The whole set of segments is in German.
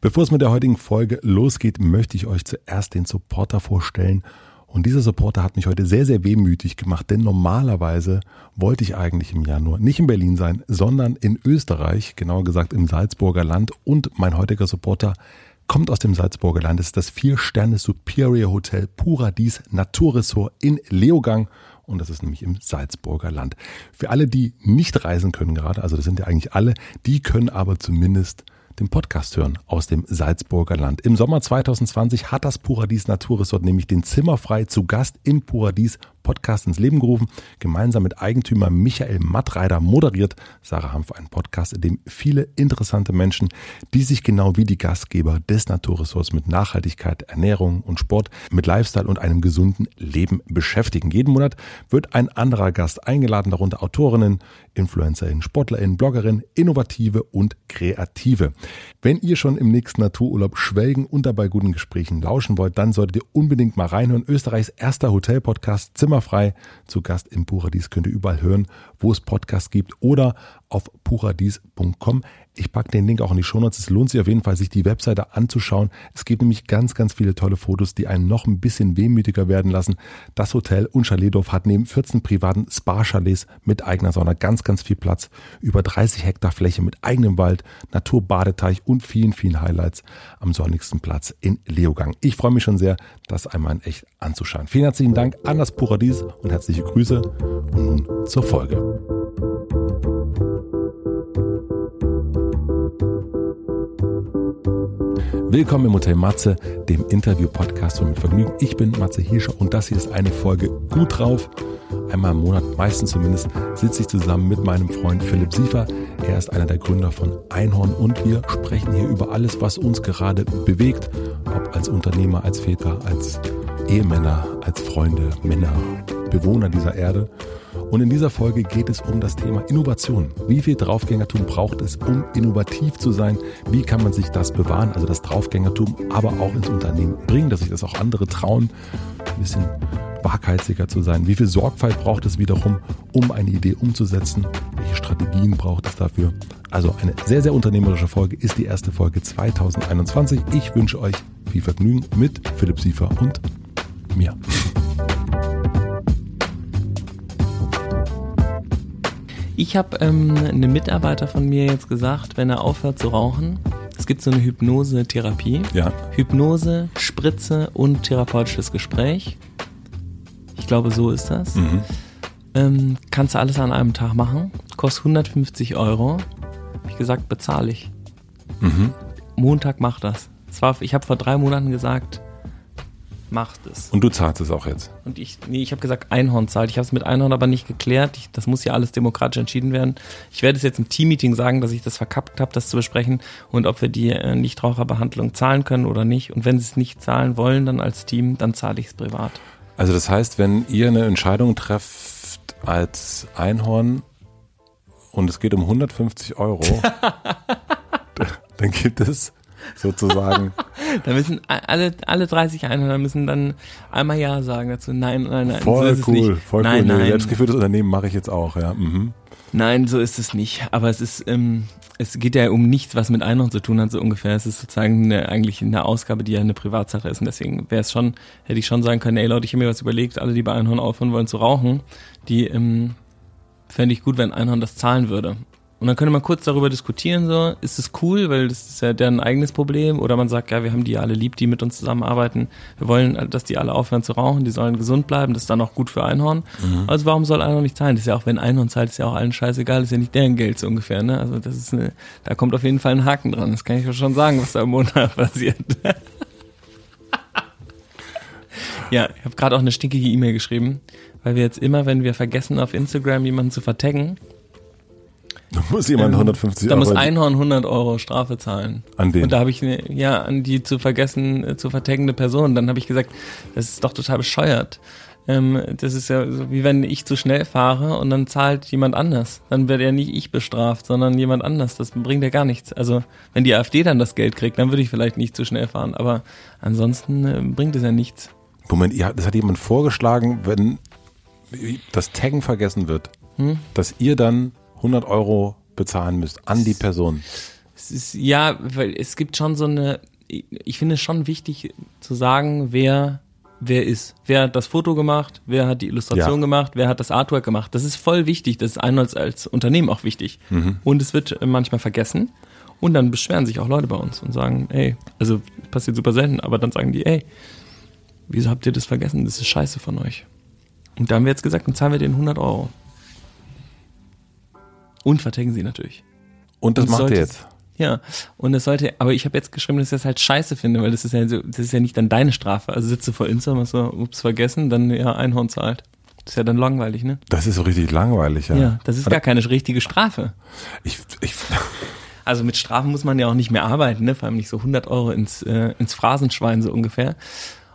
Bevor es mit der heutigen Folge losgeht, möchte ich euch zuerst den Supporter vorstellen. Und dieser Supporter hat mich heute sehr, sehr wehmütig gemacht, denn normalerweise wollte ich eigentlich im Januar nicht in Berlin sein, sondern in Österreich, genauer gesagt im Salzburger Land. Und mein heutiger Supporter kommt aus dem Salzburger Land. Es ist das Vier-Sterne Superior Hotel Paradies Naturressort in Leogang. Und das ist nämlich im Salzburger Land. Für alle, die nicht reisen können gerade, also das sind ja eigentlich alle, die können aber zumindest den Podcast hören aus dem Salzburger Land. Im Sommer 2020 hat das Paradies Naturresort nämlich den Zimmerfrei zu Gast im Paradies Podcast ins Leben gerufen. Gemeinsam mit Eigentümer Michael Mattreider moderiert Sarah Hanf einen Podcast, in dem viele interessante Menschen, die sich genau wie die Gastgeber des Naturressorts mit Nachhaltigkeit, Ernährung und Sport, mit Lifestyle und einem gesunden Leben beschäftigen. Jeden Monat wird ein anderer Gast eingeladen, darunter Autorinnen, InfluencerInnen, SportlerInnen, BloggerInnen, Innovative und Kreative. Wenn ihr schon im nächsten Natururlaub schwelgen und dabei guten Gesprächen lauschen wollt, dann solltet ihr unbedingt mal reinhören. Österreichs erster Hotelpodcast Zimmer Sommerfrei zu Gast im Paradies. Könnt ihr überall hören, wo es Podcasts gibt oder auf paradies.com. Ich packe den Link auch in die Shownotes. Es lohnt sich auf jeden Fall, sich die Webseite anzuschauen. Es gibt nämlich ganz, ganz viele tolle Fotos, die einen noch ein bisschen wehmütiger werden lassen. Das Hotel und Chaletdorf hat neben 14 privaten Spa-Chalets mit eigener Sauna ganz, ganz viel Platz. Über 30 Hektar Fläche mit eigenem Wald, Naturbadeteich und vielen, vielen Highlights am sonnigsten Platz in Leogang. Ich freue mich schon sehr, das einmal in echt anzuschauen. Vielen herzlichen Dank an das Paradies und herzliche Grüße. Und nun zur Folge. Willkommen im Hotel Matze, dem Interview-Podcast von Mit Vergnügen. Ich bin Matze Hirscher und das hier ist eine Folge gut drauf. Einmal im Monat, meistens zumindest, sitze ich zusammen mit meinem Freund Philipp Siefer. Er ist einer der Gründer von Einhorn und wir sprechen hier über alles, was uns gerade bewegt, ob als Unternehmer, als Väter, als Ehemänner, als Freunde, Männer, Bewohner dieser Erde. Und in dieser Folge geht es um das Thema Innovation. Wie viel Draufgängertum braucht es, um innovativ zu sein? Wie kann man sich das bewahren, also das Draufgängertum, aber auch ins Unternehmen bringen, dass sich das auch andere trauen, ein bisschen waghalsiger zu sein? Wie viel Sorgfalt braucht es wiederum, um eine Idee umzusetzen? Welche Strategien braucht es dafür? Also eine sehr, sehr unternehmerische Folge ist die erste Folge 2021. Ich wünsche euch viel Vergnügen mit Philipp Siefer und mir. Ich habe ähm, einem Mitarbeiter von mir jetzt gesagt, wenn er aufhört zu rauchen, es gibt so eine Hypnose-Therapie. Ja. Hypnose, Spritze und therapeutisches Gespräch. Ich glaube, so ist das. Mhm. Ähm, kannst du alles an einem Tag machen. Kostet 150 Euro. Hab ich gesagt, bezahle ich. Mhm. Montag macht das. das war, ich habe vor drei Monaten gesagt, macht es. Und du zahlst es auch jetzt. Und ich, nee, ich habe gesagt, Einhorn zahlt. Ich habe es mit Einhorn aber nicht geklärt. Ich, das muss ja alles demokratisch entschieden werden. Ich werde es jetzt im Teammeeting sagen, dass ich das verkappt habe, das zu besprechen und ob wir die äh, Nichtraucherbehandlung zahlen können oder nicht. Und wenn sie es nicht zahlen wollen, dann als Team, dann zahle ich es privat. Also das heißt, wenn ihr eine Entscheidung trefft als Einhorn und es geht um 150 Euro, dann gibt es sozusagen. da müssen alle, alle 30 Einhörner müssen dann einmal Ja sagen dazu. Nein, nein, nein. Voll so cool, voll nein, cool. Nein, selbstgeführtes Unternehmen mache ich jetzt auch, ja. Mhm. Nein, so ist es nicht. Aber es ist, ähm, es geht ja um nichts, was mit Einhorn zu tun hat, so ungefähr. Es ist sozusagen eine, eigentlich eine Ausgabe, die ja eine Privatsache ist. Und deswegen wäre es schon, hätte ich schon sagen können, ey Leute, ich habe mir was überlegt, alle, die bei Einhorn aufhören wollen zu rauchen, die ähm, fände ich gut, wenn Einhorn das zahlen würde. Und dann könnte man kurz darüber diskutieren, so, ist es cool, weil das ist ja deren eigenes Problem, oder man sagt, ja, wir haben die alle lieb, die mit uns zusammenarbeiten. Wir wollen, dass die alle aufhören zu rauchen, die sollen gesund bleiben, das ist dann auch gut für Einhorn. Mhm. Also warum soll Einhorn nicht zahlen? Das ist ja auch, wenn Einhorn zahlt, ist ja auch allen scheißegal, das ist ja nicht deren Geld so ungefähr, ne? Also das ist eine, da kommt auf jeden Fall ein Haken dran. Das kann ich schon sagen, was da im Monat passiert. ja, ich habe gerade auch eine stinkige E-Mail geschrieben, weil wir jetzt immer, wenn wir vergessen, auf Instagram jemanden zu vertaggen, Da muss jemand 150 da Euro muss Einhorn 100 Euro Strafe zahlen. an wen? Und da habe ich ja an die zu vergessen, äh, zu vertaggende Person. Dann habe ich gesagt, das ist doch total bescheuert. Ähm, das ist ja so, wie wenn ich zu schnell fahre und dann zahlt jemand anders. Dann wird ja nicht ich bestraft, sondern jemand anders. Das bringt ja gar nichts. Also wenn die AfD dann das Geld kriegt, dann würde ich vielleicht nicht zu schnell fahren. Aber ansonsten äh, bringt es ja nichts. Moment, ja, das hat jemand vorgeschlagen, wenn das Taggen vergessen wird, Hm? dass ihr dann 100 Euro bezahlen müsst an die Person. Es ist, ja, weil es gibt schon so eine, ich finde es schon wichtig zu sagen, wer, wer ist. Wer hat das Foto gemacht, wer hat die Illustration Ja. gemacht, wer hat das Artwork gemacht. Das ist voll wichtig, das ist einem als, als Unternehmen auch wichtig. Und es wird manchmal vergessen. Und dann beschweren sich auch Leute bei uns und sagen, ey, also passiert super selten, aber dann sagen die, ey, wieso habt ihr das vergessen? Das ist scheiße von euch. Und da haben wir jetzt gesagt, dann zahlen wir denen 100 Euro. Und vertecken sie natürlich. Und das Und macht ihr sollte- jetzt. Ja, und es sollte, aber ich habe jetzt geschrieben, dass ich das halt scheiße finde, weil das ist ja so, das ist ja nicht dann deine Strafe. Also sitze vor Insta und so, ups, vergessen, dann ja, Einhorn zahlt. Das ist ja dann langweilig, ne? Das ist so richtig langweilig, ja. Ja, das ist gar keine richtige Strafe. Ich, ich, Also mit Strafen muss man ja auch nicht mehr arbeiten, ne? Vor allem nicht so 100 Euro ins, äh, ins Phrasenschwein so ungefähr.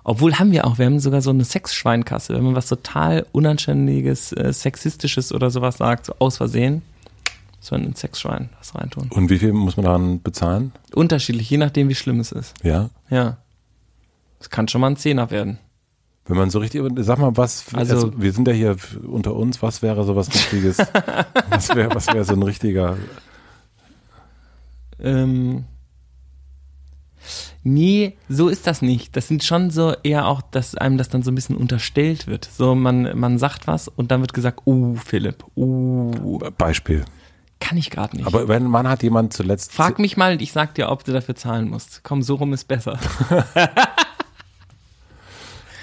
Obwohl haben wir auch, wir haben sogar so eine Sexschweinkasse. Wenn man was total unanständiges, äh, sexistisches oder sowas sagt, so aus Versehen, so ein Sexschwein was reintun. und wie viel muss man daran bezahlen? Unterschiedlich, je nachdem, wie schlimm es ist. Ja. Ja. Es kann schon mal ein Zehner werden. Wenn man so richtig, sag mal, was, also, Also- wir sind ja hier unter uns, was wäre so was Richtiges? was wäre was wäre so ein richtiger, Ähm, nee, so ist das nicht. Das sind schon so eher auch, dass einem das dann so ein bisschen unterstellt wird. So, man, man sagt was und dann wird gesagt, uh, Philipp, uh, Beispiel. Kann ich gerade nicht. Aber wenn, wann hat jemand zuletzt, Frag mich mal ich sag dir, ob du dafür zahlen musst. Komm, so rum ist besser.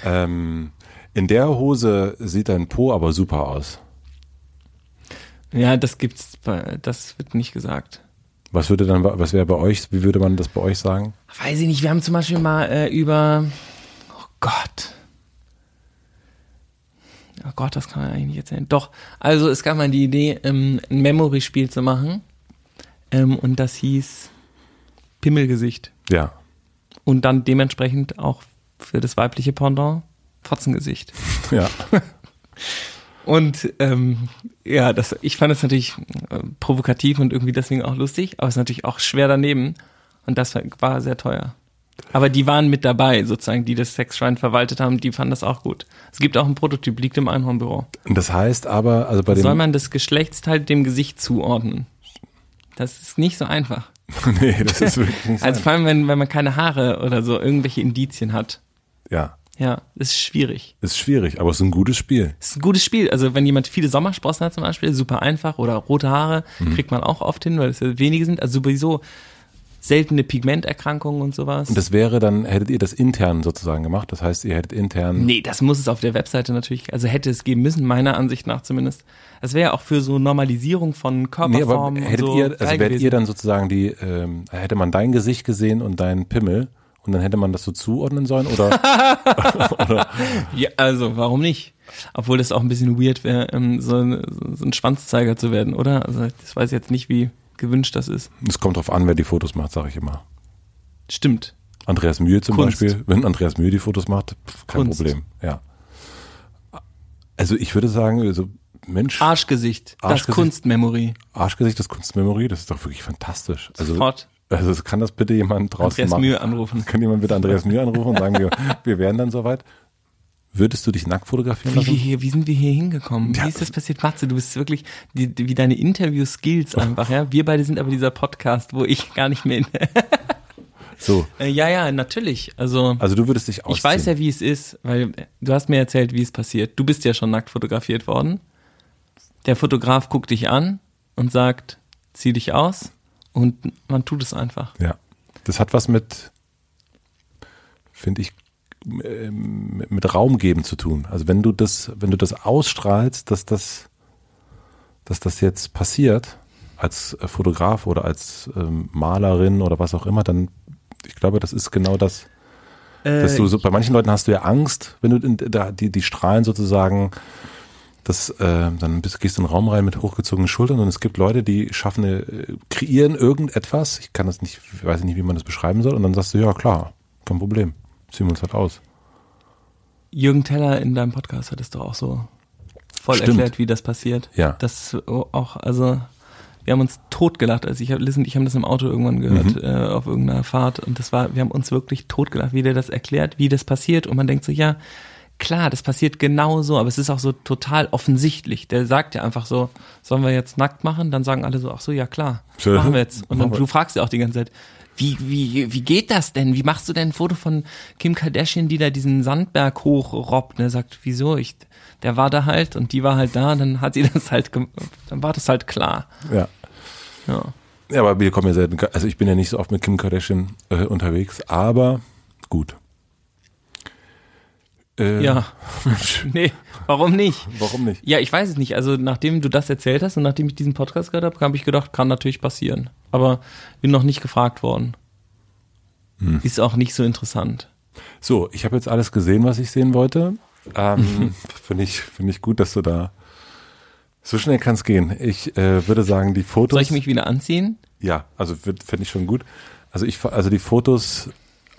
ähm, in der Hose sieht dein Po aber super aus. Ja, das gibt's, bei, das wird nicht gesagt. Was würde dann, was wäre bei euch, wie würde man das bei euch sagen? Weiß ich nicht, wir haben zum Beispiel mal äh, über, oh Gott. Oh Gott, das kann man eigentlich nicht erzählen. Doch, also es gab mal die Idee, ähm, ein Memory-Spiel zu machen. Ähm, und das hieß Pimmelgesicht. Ja. Und dann dementsprechend auch für das weibliche Pendant Fotzengesicht. Ja. Und ähm, ja, das, ich fand es natürlich äh, provokativ und irgendwie deswegen auch lustig, aber es ist natürlich auch schwer daneben. Und das war- war sehr teuer. Aber die waren mit dabei, sozusagen, die das Sexschwein verwaltet haben, die fanden das auch gut. Es gibt auch ein Prototyp, liegt im Einhornbüro. Das heißt aber, also bei dem, Soll man das Geschlechtsteil dem Gesicht zuordnen? Das ist nicht so einfach. nee, das ist wirklich nicht Also sein. vor allem, wenn, wenn man keine Haare oder so irgendwelche Indizien hat. Ja. Ja, ist schwierig. Ist schwierig, aber es ist ein gutes Spiel. Es ist ein gutes Spiel. Also wenn jemand viele Sommersprossen hat zum Beispiel, super einfach. Oder rote Haare kriegt man auch oft hin, weil es ja wenige sind. Also sowieso seltene Pigmenterkrankungen und sowas. Und das wäre dann, hättet ihr das intern sozusagen gemacht? Das heißt, ihr hättet intern. nee, das muss es auf der Webseite natürlich, also hätte es geben müssen, meiner Ansicht nach zumindest. Das wäre ja auch für so Normalisierung von Nee, aber Körperformen hättet so ihr, also wärt ihr dann sozusagen die, ähm, hätte man dein Gesicht gesehen und deinen Pimmel und dann hätte man das so zuordnen sollen oder? Ja, also warum nicht? Obwohl das auch ein bisschen weird wäre, ähm, so, ein- so ein Schwanzzeiger zu werden, oder? Also das weiß ich jetzt nicht, wie gewünscht das ist. Es kommt drauf an, wer die Fotos macht, sage ich immer. Stimmt. Andreas Mühe zum Kunst. Beispiel, wenn Andreas Mühe die Fotos macht, pff, kein Kunst. Problem. Ja. Also ich würde sagen, also Mensch, Arschgesicht, das Arschgesicht. Kunstmemory. Arschgesicht, das Kunstmemory, das ist doch wirklich fantastisch. Also, Sofort. also kann das bitte jemand draußen Andreas machen? Mühe anrufen. Kann jemand bitte Andreas Mühe anrufen und sagen, wir, wir wären dann soweit? Würdest du dich nackt fotografieren Wie, lassen? hier, wie sind wir hier hingekommen? Ja. Wie ist das passiert? Matze, du bist wirklich, die, die, wie deine Interview-Skills einfach, ja? Wir beide sind aber dieser Podcast, wo ich gar nicht mehr in, So, Äh, Ja, ja, natürlich. Also, also du würdest dich ausziehen. ich weiß ja, wie es ist, weil du hast mir erzählt, wie es passiert. Du bist ja schon nackt fotografiert worden. Der Fotograf guckt dich an und sagt, zieh dich aus und man tut es einfach. Ja. Das hat was mit, finde ich, mit Raum geben zu tun. Also wenn du das, wenn du das ausstrahlst, dass das, dass das jetzt passiert, als äh, Fotograf oder als ähm, Malerin oder was auch immer, dann, ich glaube, das ist genau das, dass du so, bei manchen Leuten hast du ja Angst, wenn du in, da, die, die strahlen sozusagen, das, äh, dann bist, gehst du in den Raum rein mit hochgezogenen Schultern und es gibt Leute, die schaffen, eine, äh, kreieren irgendetwas, ich kann das nicht, weiß nicht, wie man das beschreiben soll, und dann sagst du, ja klar, kein Problem, ziehen wir uns halt aus. Jürgen Teller in deinem Podcast hat es doch auch so voll Stimmt. erklärt, wie das passiert. Ja. Das auch, also wir haben uns totgelacht. Also ich habe Liz und ich haben das im Auto irgendwann gehört, Mhm. äh, auf irgendeiner Fahrt und das war, wir haben uns wirklich totgelacht, wie der das erklärt, wie das passiert und man denkt so, ja, klar, das passiert genau so, aber es ist auch so total offensichtlich. Der sagt ja einfach so, sollen wir jetzt nackt machen? Dann sagen alle so, ach so, ja klar, Schön. machen wir jetzt. Und dann, du fragst ja auch die ganze Zeit, wie, wie, wie geht das denn? Wie machst du denn ein Foto von Kim Kardashian, die da diesen Sandberg hochrobbt? Und er sagt, wieso? Ich, der war da halt und die war halt da, dann hat sie das halt, dann war das halt klar. Ja. Ja. Ja, aber wir kommen ja selten, also ich bin ja nicht so oft mit Kim Kardashian äh, unterwegs, aber gut. Äh, Ja. nee, warum nicht? Warum nicht? Ja, ich weiß es nicht. Also nachdem du das erzählt hast und nachdem ich diesen Podcast gehört habe, habe ich gedacht, kann natürlich passieren. Aber bin noch nicht gefragt worden. Ist auch nicht so interessant. So, ich habe jetzt alles gesehen, was ich sehen wollte. Ähm, Finde ich, finde ich gut, dass du da so schnell kann es gehen. Ich äh, würde sagen, die Fotos. Soll ich mich wieder anziehen? Ja, also finde ich schon gut. Also ich, also die Fotos,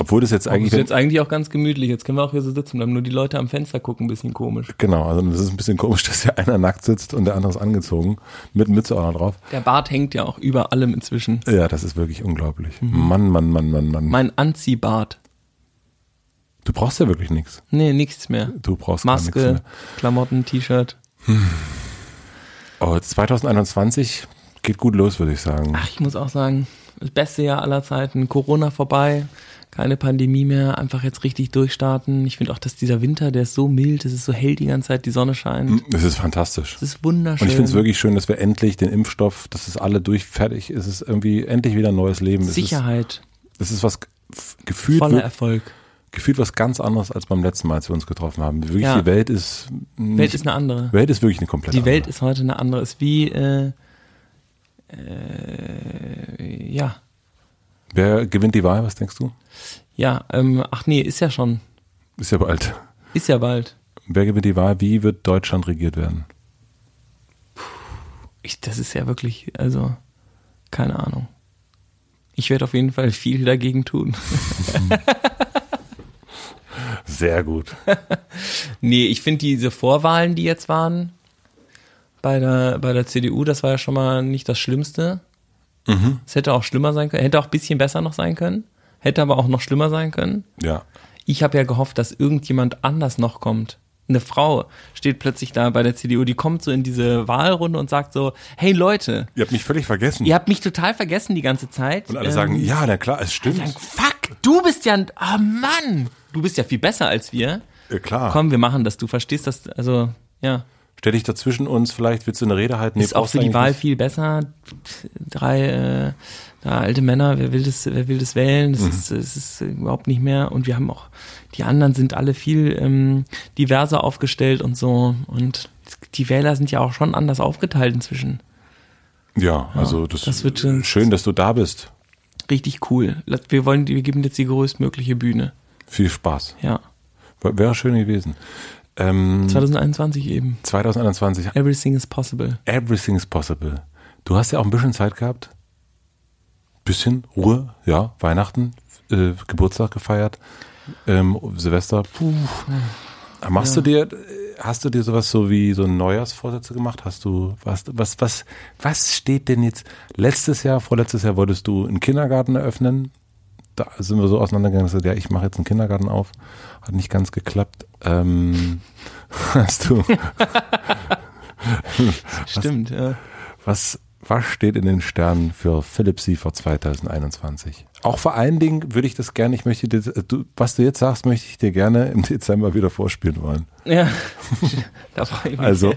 obwohl das jetzt Das eigentlich ist jetzt eigentlich auch ganz gemütlich. Jetzt können wir auch hier so sitzen bleiben. Nur die Leute am Fenster gucken ein bisschen komisch. genau, also das ist ein bisschen komisch, dass ja einer nackt sitzt und der andere ist angezogen mit Mütze auch noch drauf. Der Bart hängt ja auch über allem inzwischen. Ja, das ist wirklich unglaublich. Mann, Mann, Mann, Mann, Mann. Mein Anziehbart. Du brauchst ja wirklich nichts. Nee, nichts mehr. Du brauchst gar nichts Maske, mehr. Klamotten, T-Shirt. Oh, 2021 geht gut los, würde ich sagen. Ach, ich muss auch sagen, das beste Jahr aller Zeiten. Corona vorbei, keine Pandemie mehr, einfach jetzt richtig durchstarten. Ich finde auch, dass dieser Winter, der ist so mild, es ist so hell die ganze Zeit, die Sonne scheint. Das ist fantastisch. Es ist wunderschön. Und ich finde es wirklich schön, dass wir endlich den Impfstoff, dass es alle durch fertig ist. Es ist irgendwie endlich wieder ein neues Leben. Es Sicherheit, Ist, es ist was gefühlt, voller Erfolg. gefühlt was ganz anderes als beim letzten Mal, als wir uns getroffen haben. Wirklich, Ja. die Welt ist nicht, Welt ist eine andere. Welt ist wirklich eine komplette Die Welt andere. ist heute eine andere. Ist wie, äh, äh, ja, Wer gewinnt die Wahl, was denkst du? ja, ähm, ach nee, ist ja schon, Ist ja bald. ist ja bald. Wer gewinnt die Wahl? Wie wird Deutschland regiert werden? Ich, das ist ja wirklich, also, keine Ahnung. Ich werde auf jeden Fall viel dagegen tun. Sehr gut. Nee, ich finde diese Vorwahlen, die jetzt waren bei der, bei der CDU, das war ja schon mal nicht das Schlimmste. Es hätte auch schlimmer sein können, hätte auch ein bisschen besser noch sein können, hätte aber auch noch schlimmer sein können. Ja. Ich habe ja gehofft, dass irgendjemand anders noch kommt. Eine Frau steht plötzlich da bei der CDU, die kommt so in diese Wahlrunde und sagt so, hey Leute, Ihr habt mich völlig vergessen. ihr habt mich total vergessen die ganze Zeit. Und alle Ähm, sagen, ja, na klar, es stimmt. sagen, fuck, du bist ja, ein- oh Mann, du bist ja viel besser als wir. Ja, klar. Komm, wir machen das, du verstehst das, also, ja. Stell dich dazwischen uns, vielleicht willst du eine Rede halten. Nee, ist auch für die Wahl nicht. viel besser. Drei äh, da alte Männer, wer will das, wer will das wählen? Mhm. Das ist, es ist überhaupt nicht mehr. Und wir haben auch, die anderen sind alle viel ähm, diverser aufgestellt und so. Und die Wähler sind ja auch schon anders aufgeteilt inzwischen. Ja, also das, das wird schon- schön, dass du da bist. Richtig cool. Wir wollen, wir geben jetzt die größtmögliche Bühne. Viel Spaß. Ja. Wäre schön gewesen. Ähm, 2021 eben. 2021, Everything is possible. everything's possible. Du hast ja auch ein bisschen Zeit gehabt. Bisschen Ruhe, ja, Weihnachten, äh, Geburtstag gefeiert, ähm, Silvester. Puh. Machst du dir, hast du dir sowas so wie so Neujahrsvorsätze gemacht? Hast du, was, was, was, was steht denn jetzt? Letztes Jahr, vorletztes Jahr wolltest du einen Kindergarten eröffnen. Da sind wir so auseinandergegangen, dass du, ja, ich mache jetzt einen Kindergarten auf. Hat nicht ganz geklappt. Ähm, hast du, Stimmt, ja. Was, was steht in den Sternen für Philipp Siefer 2021? Auch vor allen Dingen würde ich das gerne, ich möchte dir, du, was du jetzt sagst, möchte ich dir gerne im Dezember wieder vorspielen wollen. Ja. da freue ich mich Also.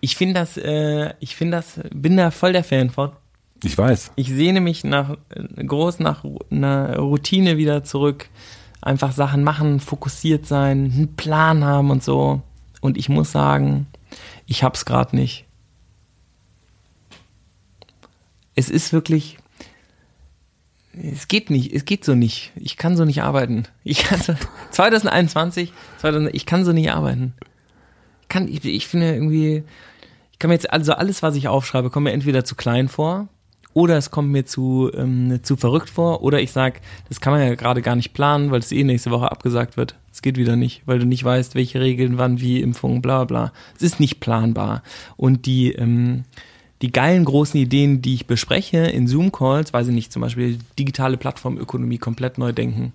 Ich finde das, äh, ich finde das, bin da voll der Fan von. ich weiß. Ich sehne mich nach äh, groß nach einer Routine wieder zurück. Einfach Sachen machen, fokussiert sein, einen Plan haben und so. Und ich muss sagen, ich hab's gerade nicht. Es ist wirklich, es geht nicht, es geht so nicht. Ich kann so nicht arbeiten. Ich kann so, 2021, 2000, ich kann so nicht arbeiten. Ich kann, ich, ich finde irgendwie, ich kann mir jetzt, also alles, was ich aufschreibe, kommt mir entweder zu klein vor oder es kommt mir zu, ähm, zu verrückt vor oder ich sag, das kann man ja gerade gar nicht planen, weil es eh nächste Woche abgesagt wird. Es geht wieder nicht, weil du nicht weißt, welche Regeln, wann, wie, Impfungen, bla bla. Es ist nicht planbar. Und die, ähm, die geilen großen Ideen, die ich bespreche in Zoom-Calls, weiß ich nicht, zum Beispiel digitale Plattformökonomie komplett neu denken.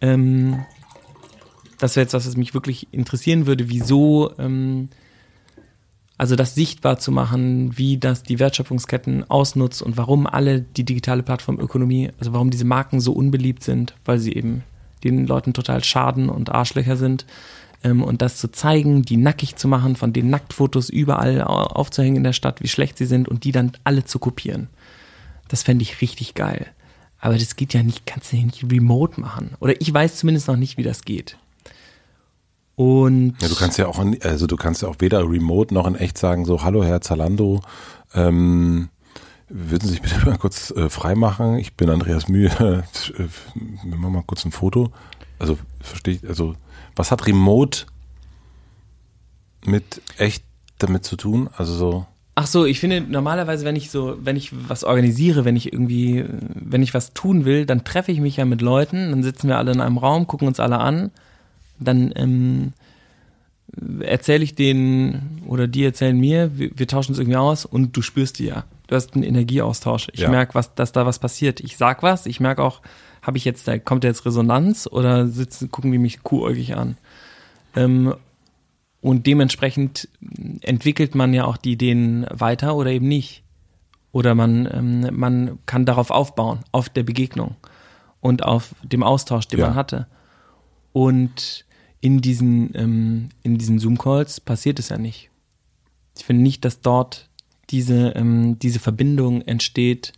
Ähm, das wäre jetzt was, was mich wirklich interessieren würde, wieso, ähm, also das sichtbar zu machen, wie das die Wertschöpfungsketten ausnutzt und warum alle die digitale Plattformökonomie, also warum diese Marken so unbeliebt sind, weil sie eben den Leuten total schaden und Arschlöcher sind. Ähm, und das zu zeigen, die nackig zu machen, von den Nacktfotos überall aufzuhängen in der Stadt, wie schlecht sie sind und die dann alle zu kopieren. Das fände ich richtig geil. Aber das geht ja nicht, kannst du ja nicht remote machen. Oder ich weiß zumindest noch nicht, wie das geht. Und ja, du kannst ja auch, also du kannst ja auch weder remote noch in echt sagen, so, hallo Herr Zalando, ähm, würden Sie sich bitte mal kurz äh, freimachen? Ich bin Andreas Mühe. Wir machen mal kurz ein Foto. Also, verstehe ich, also, was hat Remote mit echt damit zu tun? Also so. Ach so, ich finde normalerweise, wenn ich so, wenn ich was organisiere, wenn ich irgendwie, wenn ich was tun will, dann treffe ich mich ja mit Leuten, dann sitzen wir alle in einem Raum, gucken uns alle an, dann ähm, erzähle ich denen oder die erzählen mir, wir, wir, tauschen uns irgendwie aus und du spürst die ja. Du hast einen Energieaustausch. Ich ja. merke, was, dass da was passiert. Ich sag was, ich merke auch, habe ich jetzt, da kommt jetzt Resonanz oder sitzen, gucken die mich kuhäugig an. Ähm, und dementsprechend entwickelt man ja auch die Ideen weiter oder eben nicht. Oder man, ähm, man kann darauf aufbauen, auf der Begegnung und auf dem Austausch, den ja. man hatte. Und in diesen, ähm, in diesen Zoom-Calls passiert es ja nicht. Ich finde nicht, dass dort diese, ähm, diese Verbindung entsteht,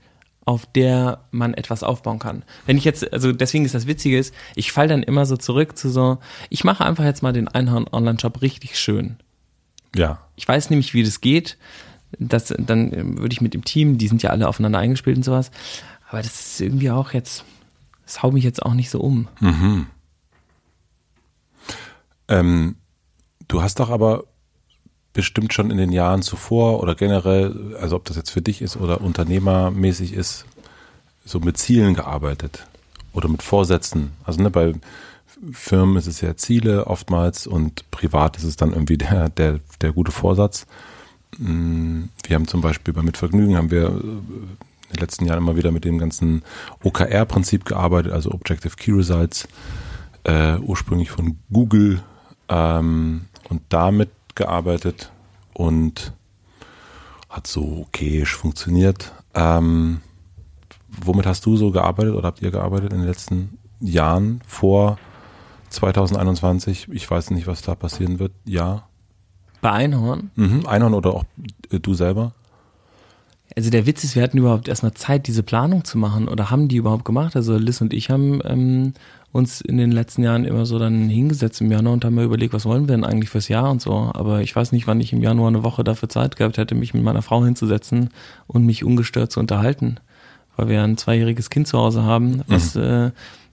auf der man etwas aufbauen kann. Wenn ich jetzt, also deswegen ist das Witzige ist, ich falle dann immer so zurück zu so, ich mache einfach jetzt mal den Einhorn-Online-Shop richtig schön. Ja. Ich weiß nämlich, wie das geht. Das, dann ähm, würde ich mit dem Team, die sind ja alle aufeinander eingespielt und sowas. Aber das ist irgendwie auch jetzt, das haut mich jetzt auch nicht so um. Mhm. Ähm, du hast doch aber bestimmt schon in den Jahren zuvor oder generell, also ob das jetzt für dich ist oder unternehmermäßig ist, so mit Zielen gearbeitet oder mit Vorsätzen. Also ne, bei Firmen ist es ja Ziele oftmals und privat ist es dann irgendwie der, der, der gute Vorsatz. Mm, wir haben zum Beispiel bei Mitvergnügen haben wir in den letzten Jahren immer wieder mit dem ganzen OKR-Prinzip gearbeitet, also Objective Key Results, äh, ursprünglich von Google ähm, und damit gearbeitet und hat so okayisch funktioniert. Ähm, womit hast du so gearbeitet oder habt ihr gearbeitet in den letzten Jahren vor 2021? Ich weiß nicht, was da passieren wird. Ja. Bei Einhorn? Mhm, Einhorn oder auch äh, du selber? Also der Witz ist, wir hatten überhaupt erstmal Zeit, diese Planung zu machen oder haben die überhaupt gemacht. Also Liz und ich haben ähm, uns in den letzten Jahren immer so dann hingesetzt im Januar und haben mir überlegt, was wollen wir denn eigentlich fürs Jahr und so. Aber ich weiß nicht, wann ich im Januar eine Woche dafür Zeit gehabt hätte, mich mit meiner Frau hinzusetzen und mich ungestört zu unterhalten. Weil wir ein zweijähriges Kind zu Hause haben, was, mhm. äh,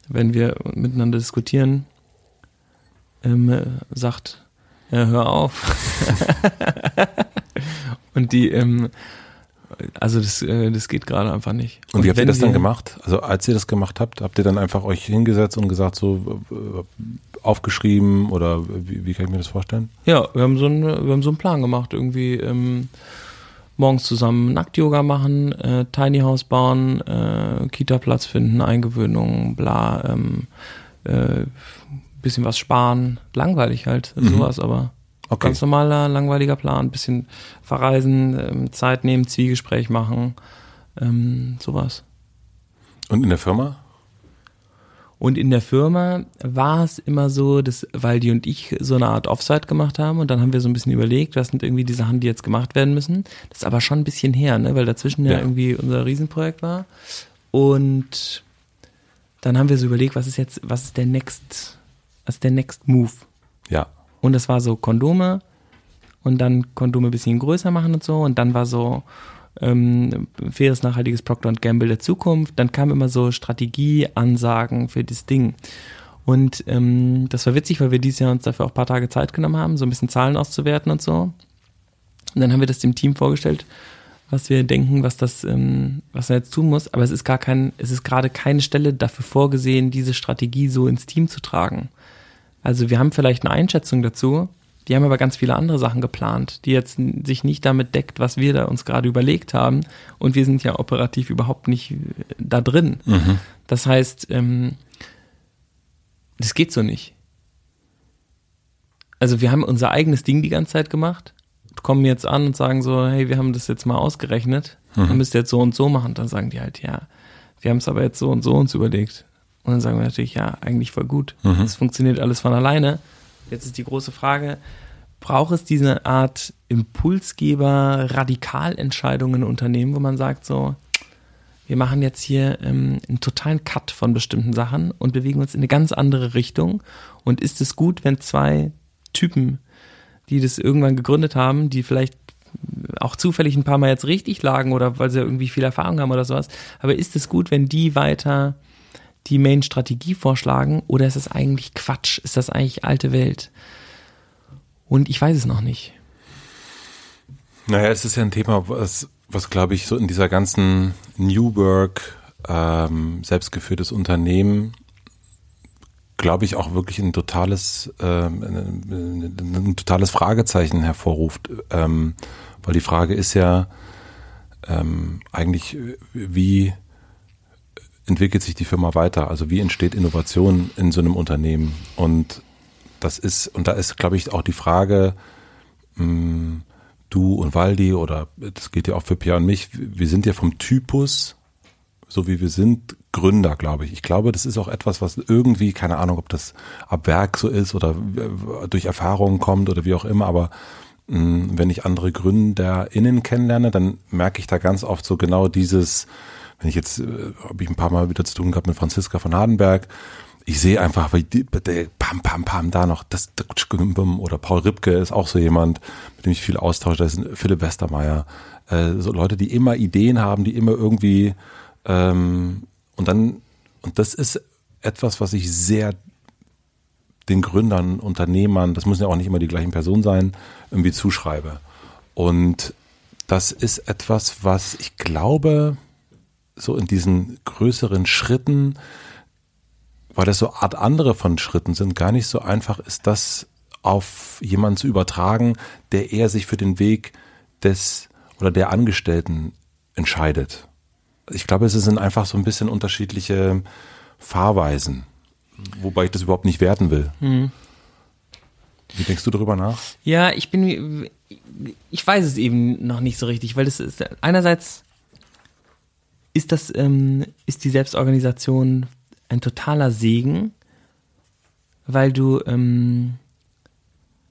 wenn wir miteinander diskutieren, ähm, äh, sagt, ja, hör auf. und die, ähm, also das, äh, das geht gerade einfach nicht. Und, und wie habt ihr das dann gemacht? Also als ihr das gemacht habt, habt ihr dann einfach euch hingesetzt und gesagt, so äh, aufgeschrieben oder wie, wie kann ich mir das vorstellen? Ja, wir haben so einen, wir haben so einen Plan gemacht, irgendwie ähm, morgens zusammen Nackt-Yoga machen, äh, Tiny House bauen, äh, Kita-Platz finden, Eingewöhnung, bla, ähm, äh, bisschen was sparen, langweilig halt, mhm. sowas, aber Okay. Ganz normaler, langweiliger Plan. Bisschen verreisen, ähm, Zeit nehmen, Zwiegespräch machen, ähm, sowas. Und in der Firma? Und in der Firma war es immer so, dass, weil die und ich so eine Art Offsite gemacht haben und dann haben wir so ein bisschen überlegt, was sind irgendwie die Sachen, die jetzt gemacht werden müssen. Das ist aber schon ein bisschen her, ne? weil dazwischen ja, ja irgendwie unser Riesenprojekt war. Und dann haben wir so überlegt, was ist jetzt, was ist der Next, was ist der Next Move? Ja. Und es war so Kondome und dann Kondome ein bisschen größer machen und so. Und dann war so ähm, faires, nachhaltiges Procter Gamble der Zukunft. Dann kam immer so Strategieansagen für das Ding. Und ähm, das war witzig, weil wir dieses Jahr uns dafür auch ein paar Tage Zeit genommen haben, so ein bisschen Zahlen auszuwerten und so. Und dann haben wir das dem Team vorgestellt, was wir denken, was das, ähm, was er jetzt tun muss. Aber es ist gar kein, es ist gerade keine Stelle dafür vorgesehen, diese Strategie so ins Team zu tragen. Also wir haben vielleicht eine Einschätzung dazu, die haben aber ganz viele andere Sachen geplant, die jetzt sich nicht damit deckt, was wir da uns gerade überlegt haben. Und wir sind ja operativ überhaupt nicht äh, da drin. Mhm. Das heißt, ähm, das geht so nicht. also wir haben unser eigenes Ding die ganze Zeit gemacht, kommen jetzt an und sagen so, hey, wir haben das jetzt mal ausgerechnet, mhm. ihr müsst jetzt so und so machen. Dann sagen die halt, ja, wir haben es aber jetzt so und so uns überlegt. Und dann sagen wir natürlich, ja, eigentlich voll gut. Mhm. Das funktioniert alles von alleine. Jetzt ist die große Frage, braucht es diese Art Impulsgeber, Radikalentscheidungen in Unternehmen, wo man sagt so, wir machen jetzt hier ähm, einen totalen Cut von bestimmten Sachen und bewegen uns in eine ganz andere Richtung. Und ist es gut, wenn zwei Typen, die das irgendwann gegründet haben, die vielleicht auch zufällig ein paar Mal jetzt richtig lagen oder weil sie irgendwie viel Erfahrung haben oder sowas, aber ist es gut, wenn die weiter die Main-Strategie vorschlagen oder ist das eigentlich Quatsch? Ist das eigentlich alte Welt? Und ich weiß es noch nicht. Naja, es ist ja ein Thema, was, was glaube ich, so in dieser ganzen New Work, ähm, selbstgeführtes Unternehmen, glaube ich, auch wirklich ein totales, ähm, ein, ein, totales Fragezeichen hervorruft. Ähm, weil die Frage ist ja ähm, eigentlich, wie entwickelt sich die Firma weiter? Also wie entsteht Innovation in so einem Unternehmen? Und das ist, und da ist, glaube ich, auch die Frage, mh, hm, du und Waldi oder das geht ja auch für Pierre und mich, wir sind ja vom Typus, so wie wir sind, Gründer, glaube ich. Ich glaube, das ist auch etwas, was irgendwie, keine Ahnung, ob das ab Werk so ist oder durch Erfahrungen kommt oder wie auch immer, aber mh, hm, wenn ich andere GründerInnen kennenlerne, dann merke ich da ganz oft so genau dieses, wenn ich jetzt, äh, habe ich ein paar Mal wieder zu tun gehabt mit Franziska von Hardenberg, ich sehe einfach, weil die, der pam, pam, pam, da noch, das, oder Paul Ripke ist auch so jemand, mit dem ich viel austausche, das ist Philipp Westermeier, äh, so Leute, die immer Ideen haben, die immer irgendwie, ähm, und dann, und das ist etwas, was ich sehr den Gründern, Unternehmern, das müssen ja auch nicht immer die gleichen Personen sein, irgendwie zuschreibe. Und das ist etwas, was ich glaube, so in diesen größeren Schritten, weil das so Art andere von Schritten sind, gar nicht so einfach ist, das auf jemanden zu übertragen, der eher sich für den Weg des oder der Angestellten entscheidet. Ich glaube, es sind einfach so ein bisschen unterschiedliche Fahrweisen, wobei ich das überhaupt nicht werten will. Mhm. Wie denkst du darüber nach? Ja, ich bin, ich weiß es eben noch nicht so richtig, weil das ist einerseits ist das, ähm, ist die Selbstorganisation ein totaler Segen, weil du, ähm,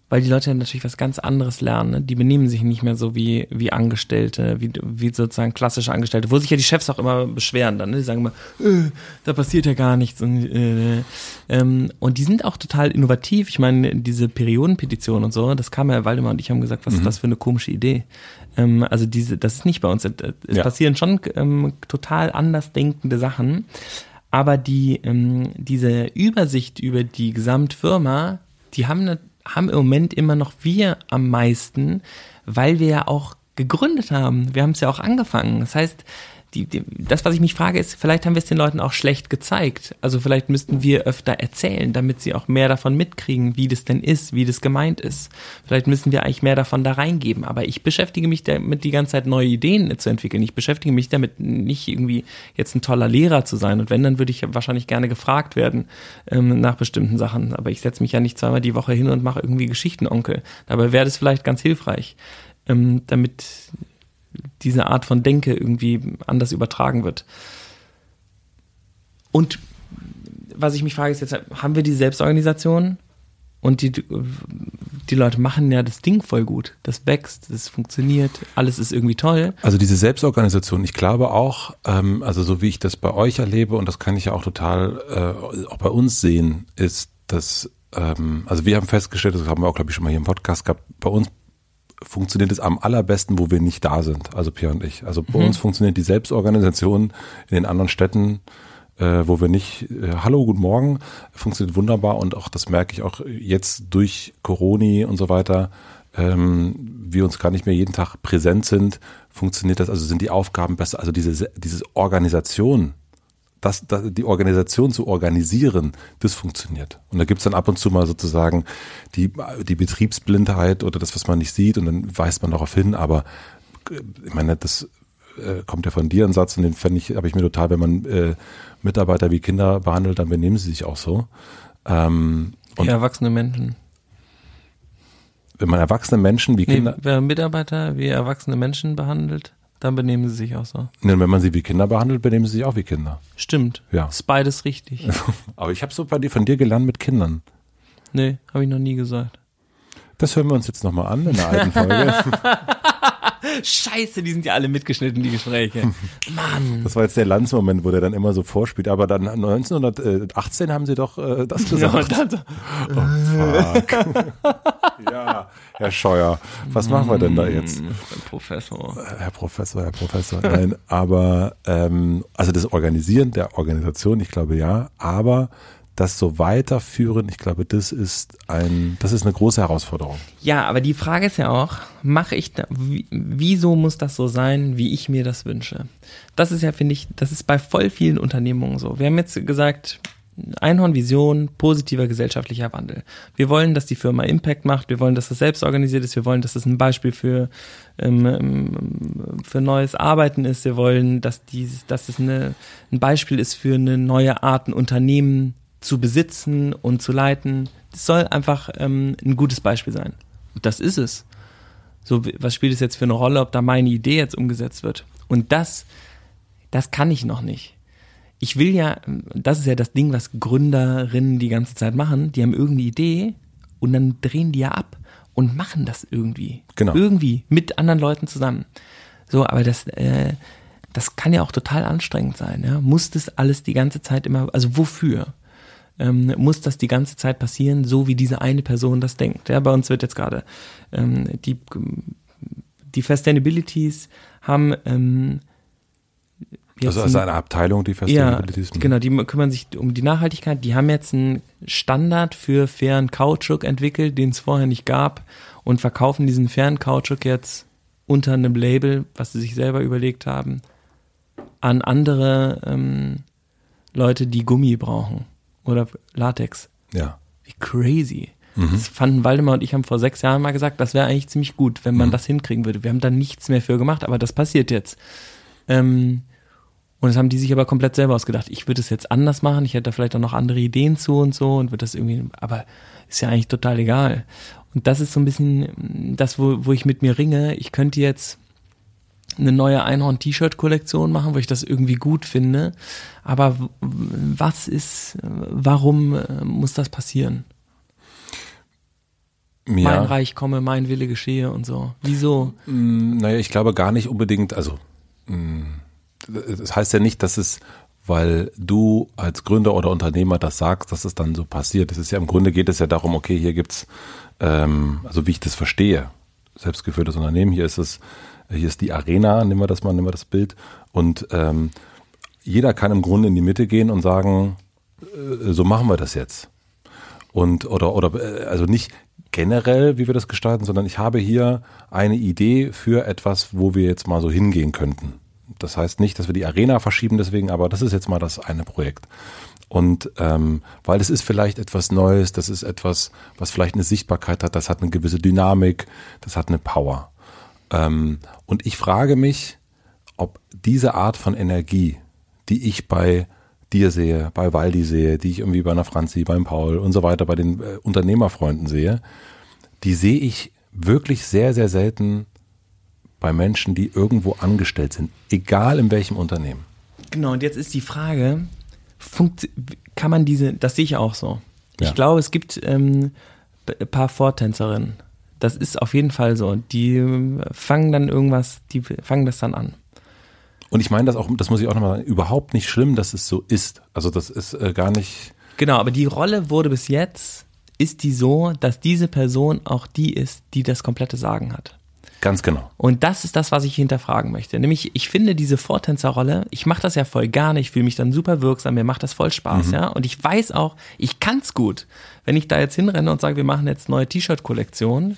weil die Leute natürlich was ganz anderes lernen. Ne? Die benehmen sich nicht mehr so wie, wie Angestellte, wie, wie sozusagen klassische Angestellte, wo sich ja die Chefs auch immer beschweren dann. Ne? Die sagen immer, äh, da passiert ja gar nichts. Und, äh, ähm, und die sind auch total innovativ. Ich meine, diese Periodenpetition und so, das kam ja, Waldemar und ich haben gesagt, was mhm. ist das für eine komische Idee? Ähm, also diese, das ist nicht bei uns. Es ja. passieren schon ähm, total anders denkende Sachen. Aber die, ähm, diese Übersicht über die Gesamtfirma, die haben, ne, haben im Moment immer noch wir am meisten, weil wir ja auch gegründet haben. Wir haben es ja auch angefangen. Das heißt, die, die, das, was ich mich frage, ist, vielleicht haben wir es den Leuten auch schlecht gezeigt. Also vielleicht müssten wir öfter erzählen, damit sie auch mehr davon mitkriegen, wie das denn ist, wie das gemeint ist. Vielleicht müssen wir eigentlich mehr davon da reingeben. Aber ich beschäftige mich damit die ganze Zeit neue Ideen zu entwickeln. Ich beschäftige mich damit nicht irgendwie jetzt ein toller Lehrer zu sein. Und wenn, dann würde ich wahrscheinlich gerne gefragt werden ähm, nach bestimmten Sachen. Aber ich setze mich ja nicht zweimal die Woche hin und mache irgendwie Geschichtenonkel. Dabei wäre das vielleicht ganz hilfreich, ähm, damit diese Art von Denke irgendwie anders übertragen wird. Und was ich mich frage, ist jetzt, haben wir die Selbstorganisation? Und die, die Leute machen ja das Ding voll gut. Das wächst, das funktioniert, alles ist irgendwie toll. Also diese Selbstorganisation, ich glaube auch, ähm, also so wie ich das bei euch erlebe, und das kann ich ja auch total äh, auch bei uns sehen, ist, dass, ähm, also wir haben festgestellt, das haben wir auch, glaube ich, schon mal hier im Podcast gehabt, bei uns funktioniert es am allerbesten, wo wir nicht da sind, also Pierre und ich. Also bei mhm. uns funktioniert die Selbstorganisation in den anderen Städten, äh, wo wir nicht, äh, hallo, guten Morgen, funktioniert wunderbar und auch das merke ich auch jetzt durch Coroni und so weiter, ähm, wir uns gar nicht mehr jeden Tag präsent sind, funktioniert das, also sind die Aufgaben besser, also diese, diese Organisation, das, das, die Organisation zu organisieren, das funktioniert. Und da gibt's dann ab und zu mal sozusagen die, die Betriebsblindheit oder das, was man nicht sieht, und dann weist man darauf hin, aber ich meine, das äh, kommt ja von dir ein Satz und den fände ich, habe ich mir total, wenn man äh, Mitarbeiter wie Kinder behandelt, dann benehmen sie sich auch so. Ähm, und wie erwachsene Menschen. wenn man erwachsene Menschen wie Nee, Kinder, wer Mitarbeiter wie erwachsene Menschen behandelt, dann benehmen sie sich auch so. nee, wenn man sie wie Kinder behandelt, benehmen sie sich auch wie Kinder. Stimmt. Ja. Ist beides richtig. Aber ich habe so bei dir, von dir gelernt mit Kindern. nee, habe ich noch nie gesagt. Das hören wir uns jetzt nochmal an in der alten Folge. Scheiße, die sind ja alle mitgeschnitten, die Gespräche. Mann. Das war jetzt der Landsmoment, wo der dann immer so vorspielt. Aber dann 1918 haben sie doch äh, das Ja, gesagt. und dann, Oh, fuck. ja, Herr Scheuer, was machen wir denn da jetzt? Hm, Professor. Herr Professor, Herr Professor. Nein, aber ähm, also das Organisieren der Organisation, ich glaube ja, aber das so weiterführen, ich glaube, das ist ein, das ist eine große Herausforderung. Ja, aber die Frage ist ja auch, mache ich da, wie, wieso muss das so sein, wie ich mir das wünsche? Das ist ja, finde ich, das ist bei voll vielen Unternehmungen so. Wir haben jetzt gesagt, Einhorn-Vision, positiver gesellschaftlicher Wandel. Wir wollen, dass die Firma Impact macht, wir wollen, dass das selbst organisiert ist, wir wollen, dass das ein Beispiel für, ähm, ähm, für neues Arbeiten ist, wir wollen, dass, dies, dass es eine, ein Beispiel ist für eine neue Art, ein Unternehmen zu besitzen und zu leiten. Das soll einfach ähm, ein gutes Beispiel sein. Und das ist es. So, was spielt es jetzt für eine Rolle, ob da meine Idee jetzt umgesetzt wird? Und das, das kann ich noch nicht. Ich will ja, das ist ja das Ding, was Gründerinnen die ganze Zeit machen. Die haben irgendeine Idee und dann drehen die ja ab und machen das irgendwie. Genau. Irgendwie mit anderen Leuten zusammen. So, aber das, äh, das kann ja auch total anstrengend sein. Ja? Muss das alles die ganze Zeit immer, also wofür? Ähm, muss das die ganze Zeit passieren, so wie diese eine Person das denkt. Ja, bei uns wird jetzt gerade ähm, die die Sustainabilities haben ähm, Also, also ein- eine Abteilung, die ja, Festivities. genau, die kümmern sich um die Nachhaltigkeit. Die haben jetzt einen Standard für fairen Kautschuk entwickelt, den es vorher nicht gab und verkaufen diesen fairen Kautschuk jetzt unter einem Label, was sie sich selber überlegt haben, an andere ähm, Leute, die Gummi brauchen oder Latex. Ja. Wie crazy. Das fanden Waldemar und ich haben vor sechs Jahren mal gesagt, das wäre eigentlich ziemlich gut, wenn man das hinkriegen würde. Wir haben da nichts mehr für gemacht, aber das passiert jetzt. Ähm, und das haben die sich aber komplett selber ausgedacht. Ich würde es jetzt anders machen, ich hätte da vielleicht auch noch andere Ideen zu und so und würde das irgendwie, aber ist ja eigentlich total egal. Und das ist so ein bisschen das, wo, wo ich mit mir ringe. Ich könnte jetzt eine neue Einhorn-T-Shirt-Kollektion machen, wo ich das irgendwie gut finde. Aber was ist, warum äh, muss das passieren? Mein Ja. Reich komme, mein Wille geschehe und so. Wieso? Mm, Naja, ich glaube gar nicht unbedingt, also mm, das heißt ja nicht, dass es, weil du als Gründer oder Unternehmer das sagst, dass es dann so passiert. Es ist ja im Grunde geht es ja darum, okay, hier gibt's, ähm, also wie ich das verstehe, selbstgeführtes Unternehmen, hier ist es, hier ist die Arena, nehmen wir das mal, nehmen wir das Bild, und ähm, jeder kann im Grunde in die Mitte gehen und sagen, äh, so machen wir das jetzt. Und oder oder äh, also nicht generell, wie wir das gestalten, sondern ich habe hier eine Idee für etwas, wo wir jetzt mal so hingehen könnten. Das heißt nicht, dass wir die Arena verschieben deswegen, aber das ist jetzt mal das eine Projekt. Und ähm, weil es ist vielleicht etwas Neues, das ist etwas, was vielleicht eine Sichtbarkeit hat, das hat eine gewisse Dynamik, das hat eine Power. Ähm, und ich frage mich, ob diese Art von Energie, die ich bei dir sehe, bei Waldi sehe, die ich irgendwie bei einer Franzi, beim Paul und so weiter, bei den äh, Unternehmerfreunden sehe, die sehe ich wirklich sehr, sehr selten bei Menschen, die irgendwo angestellt sind, egal in welchem Unternehmen. Genau, und jetzt ist die Frage, funkt, kann man diese, das sehe ich auch so. Ja. Ich glaube, es gibt ähm, ein paar Vortänzerinnen. Das ist auf jeden Fall so. Die fangen dann irgendwas, die fangen das dann an. Und ich meine das auch, das muss ich auch nochmal sagen, überhaupt nicht schlimm, dass es so ist. Also das ist äh, gar nicht, Genau, aber die Rolle wurde bis jetzt, ist die so, dass diese Person auch die ist, die das komplette Sagen hat. ganz genau. Und das ist das, was ich hinterfragen möchte. Nämlich, ich finde diese Vortänzerrolle, ich mache das ja voll gerne, ich fühle mich dann super wirksam, mir macht das voll Spaß, ja. Und ich weiß auch, ich kann's gut. Wenn ich da jetzt hinrenne und sage, wir machen jetzt neue T-Shirt-Kollektion,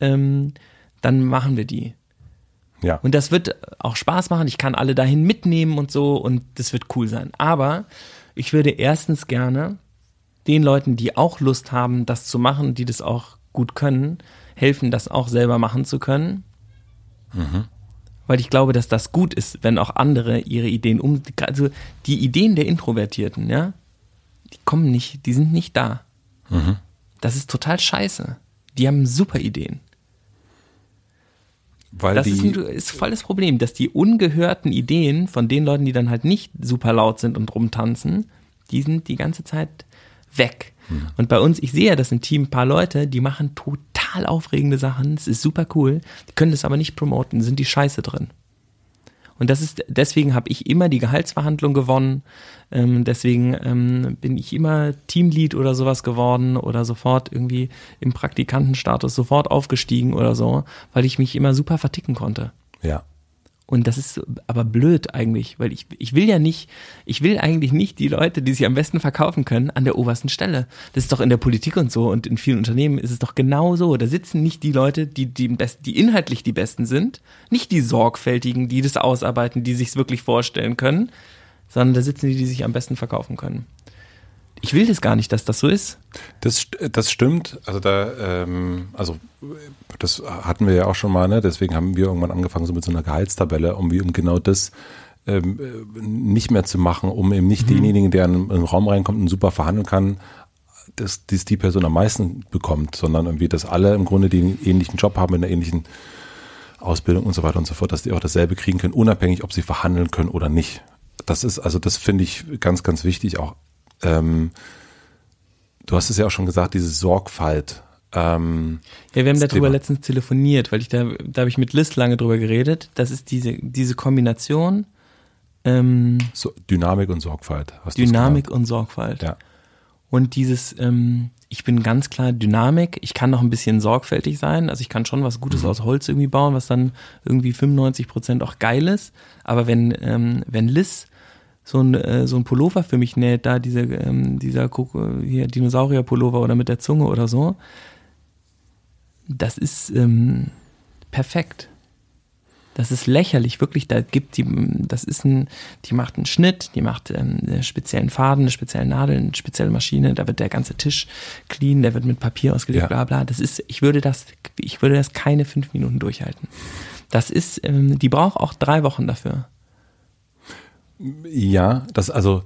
ähm, dann machen wir die. Ja. Und das wird auch Spaß machen. Ich kann alle dahin mitnehmen und so und das wird cool sein. Aber ich würde erstens gerne den Leuten, die auch Lust haben, das zu machen, die das auch gut können, helfen, das auch selber machen zu können. Weil ich glaube, dass das gut ist, wenn auch andere ihre Ideen um, also die Ideen der Introvertierten, ja, die kommen nicht, die sind nicht da. Das ist total scheiße. Die haben super Ideen. Weil Das die, ist, ein, ist voll das Problem, dass die ungehörten Ideen von den Leuten, die dann halt nicht super laut sind und rumtanzen, die sind die ganze Zeit weg. Hm. Und bei uns, ich sehe ja das im Team, ein paar Leute, die machen total aufregende Sachen, es ist super cool, die können das aber nicht promoten, sind die scheiße drin. Und das ist, deswegen habe ich immer die Gehaltsverhandlung gewonnen. Ähm, deswegen ähm, bin ich immer Teamlead oder sowas geworden oder sofort irgendwie im Praktikantenstatus sofort aufgestiegen oder so, weil ich mich immer super verticken konnte. ja. Und das ist aber blöd eigentlich, weil ich, ich will ja nicht, ich will eigentlich nicht die Leute, die sich am besten verkaufen können, an der obersten Stelle. Das ist doch in der Politik und so und in vielen Unternehmen ist es doch genau so. Da sitzen nicht die Leute, die, die, Best, die inhaltlich die Besten sind, nicht die Sorgfältigen, die das ausarbeiten, die sich's wirklich vorstellen können, sondern da sitzen die, die sich am besten verkaufen können. Ich will das gar nicht, dass das so ist. Das, das stimmt. Also da, ähm, also das hatten wir ja auch schon mal, ne? Deswegen haben wir irgendwann angefangen so mit so einer Gehaltstabelle, um wie um genau das ähm, äh, nicht mehr zu machen, um eben nicht denjenigen, der in in den Raum reinkommt und super verhandeln kann, dass, dass die Person am meisten bekommt, sondern irgendwie, dass alle im Grunde den ähnlichen Job haben, in einer ähnlichen Ausbildung und so weiter und so fort, dass die auch dasselbe kriegen können, unabhängig, ob sie verhandeln können oder nicht. Das ist, also das finde ich ganz, ganz wichtig auch. Ähm, du hast es ja auch schon gesagt, diese Sorgfalt. Ähm, Ja, wir haben darüber Thema. letztens telefoniert, weil ich da, da habe ich mit Liz lange drüber geredet. Das ist diese, diese Kombination ähm, so, Dynamik und Sorgfalt. Hast Dynamik und Sorgfalt. genannt? Und dieses, ähm, ich bin ganz klar Dynamik, ich kann noch ein bisschen sorgfältig sein, also ich kann schon was Gutes aus Holz irgendwie bauen, was dann irgendwie 95 Prozent auch geil ist. Aber wenn, ähm, wenn Liz so ein, äh, so ein Pullover für mich näht, da diese, ähm, dieser Koko- hier Dinosaurier-Pullover oder mit der Zunge oder so, das ist ähm, perfekt. Das ist lächerlich, wirklich. Da gibt die, das ist ein, die macht einen Schnitt, die macht ähm, einen speziellen Faden, eine spezielle Nadel, eine spezielle Maschine. Da wird der ganze Tisch clean, der wird mit Papier ausgelegt, Ja. bla bla. Das ist, ich würde das, ich würde das keine fünf Minuten durchhalten. Das ist, ähm, die braucht auch drei Wochen dafür. Ja, das also,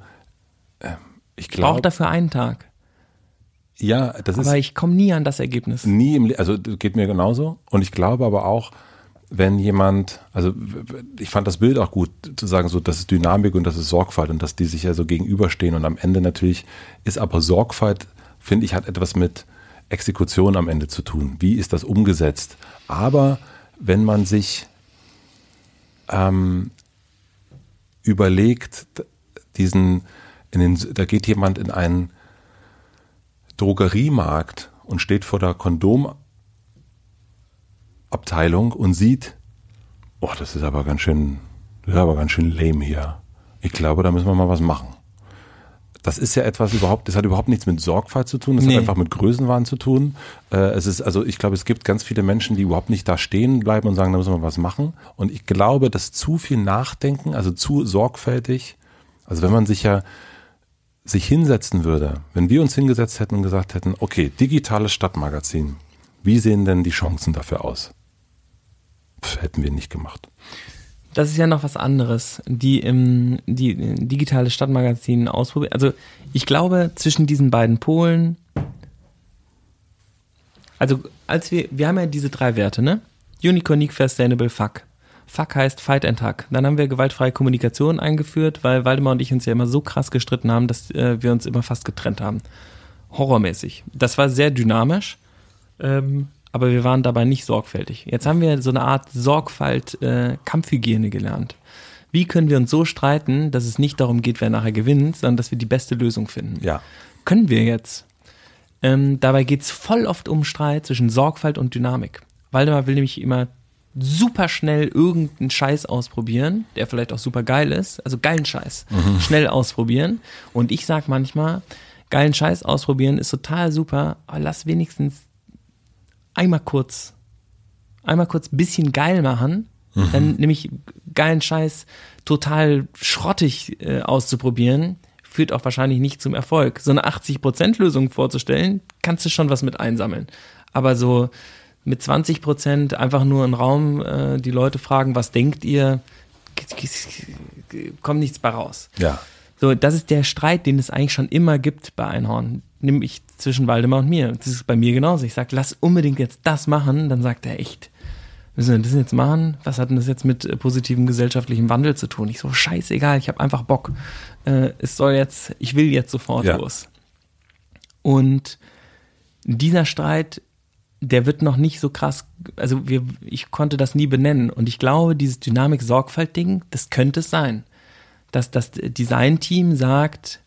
ähm, ich glaube, dafür einen Tag. ja, das ist Aber ich komme nie an das Ergebnis. nie im, Le- also geht mir genauso. Und ich glaube aber auch, wenn jemand, also ich fand das Bild auch gut, zu sagen, so, das ist Dynamik und das ist Sorgfalt und dass die sich ja so gegenüberstehen und am Ende natürlich ist aber Sorgfalt, finde ich, hat etwas mit Exekution am Ende zu tun. Wie ist das umgesetzt? Aber wenn man sich ähm, überlegt, diesen, in den, da geht jemand in einen Drogeriemarkt und steht vor der Kondomabteilung und sieht, oh, das ist aber ganz schön, das ist aber ganz schön lame hier. Ich glaube, da müssen wir mal was machen. Das ist ja etwas überhaupt, das hat überhaupt nichts mit Sorgfalt zu tun, das Nee. hat einfach mit Größenwahn zu tun. Äh, es ist, also ich glaube, es gibt ganz viele Menschen, die überhaupt nicht da stehen bleiben und sagen, da müssen wir was machen. Und ich glaube, dass zu viel Nachdenken, also zu sorgfältig, also wenn man sich ja sich hinsetzen würde, wenn wir uns hingesetzt hätten und gesagt hätten, okay, digitales Stadtmagazin, wie sehen denn die Chancen dafür aus? Pff, hätten wir nicht gemacht. Das ist ja noch was anderes. Die im die digitale Stadtmagazin ausprobieren. Also ich glaube zwischen diesen beiden Polen. Also als wir wir haben ja diese drei Werte, ne? Unique, Sustainable, Fuck. Fuck heißt Fight and Hack. Dann haben wir gewaltfreie Kommunikation eingeführt, weil Waldemar und ich uns ja immer so krass gestritten haben, dass äh, wir uns immer fast getrennt haben. Horrormäßig. Das war sehr dynamisch. Ähm, aber wir waren dabei nicht sorgfältig. Jetzt haben wir so eine Art Sorgfalt, äh, Kampfhygiene gelernt. Wie können wir uns so streiten, dass es nicht darum geht, wer nachher gewinnt, sondern dass wir die beste Lösung finden? Ja. Können wir jetzt. Ähm, dabei geht's voll oft um Streit zwischen Sorgfalt und Dynamik. Waldemar will nämlich immer super schnell irgendeinen Scheiß ausprobieren, der vielleicht auch super geil ist, also geilen Scheiß, schnell ausprobieren. Und ich sag manchmal, geilen Scheiß ausprobieren ist total super, aber lass wenigstens einmal kurz, einmal kurz bisschen geil machen, dann nämlich geilen Scheiß total schrottig äh, auszuprobieren, führt auch wahrscheinlich nicht zum Erfolg. So eine 80%-Lösung vorzustellen, kannst du schon was mit einsammeln. Aber so mit 20% einfach nur im Raum äh, die Leute fragen, was denkt ihr, kommt nichts bei raus. Ja. So, das ist der Streit, den es eigentlich schon immer gibt bei Einhorn. Nämlich zwischen Waldemar und mir. Das ist bei mir genauso. Ich sag, lass unbedingt jetzt das machen. Dann sagt er echt, müssen wir das jetzt machen? Was hat denn das jetzt mit äh, positivem gesellschaftlichem Wandel zu tun? Ich so, scheißegal, ich habe einfach Bock. Äh, es soll jetzt, ich will jetzt sofort Ja. los. Und dieser Streit, der wird noch nicht so krass, also wir, ich konnte das nie benennen. Und ich glaube, dieses Dynamik-Sorgfalt-Ding, das könnte es sein. Dass das Design-Team sagt,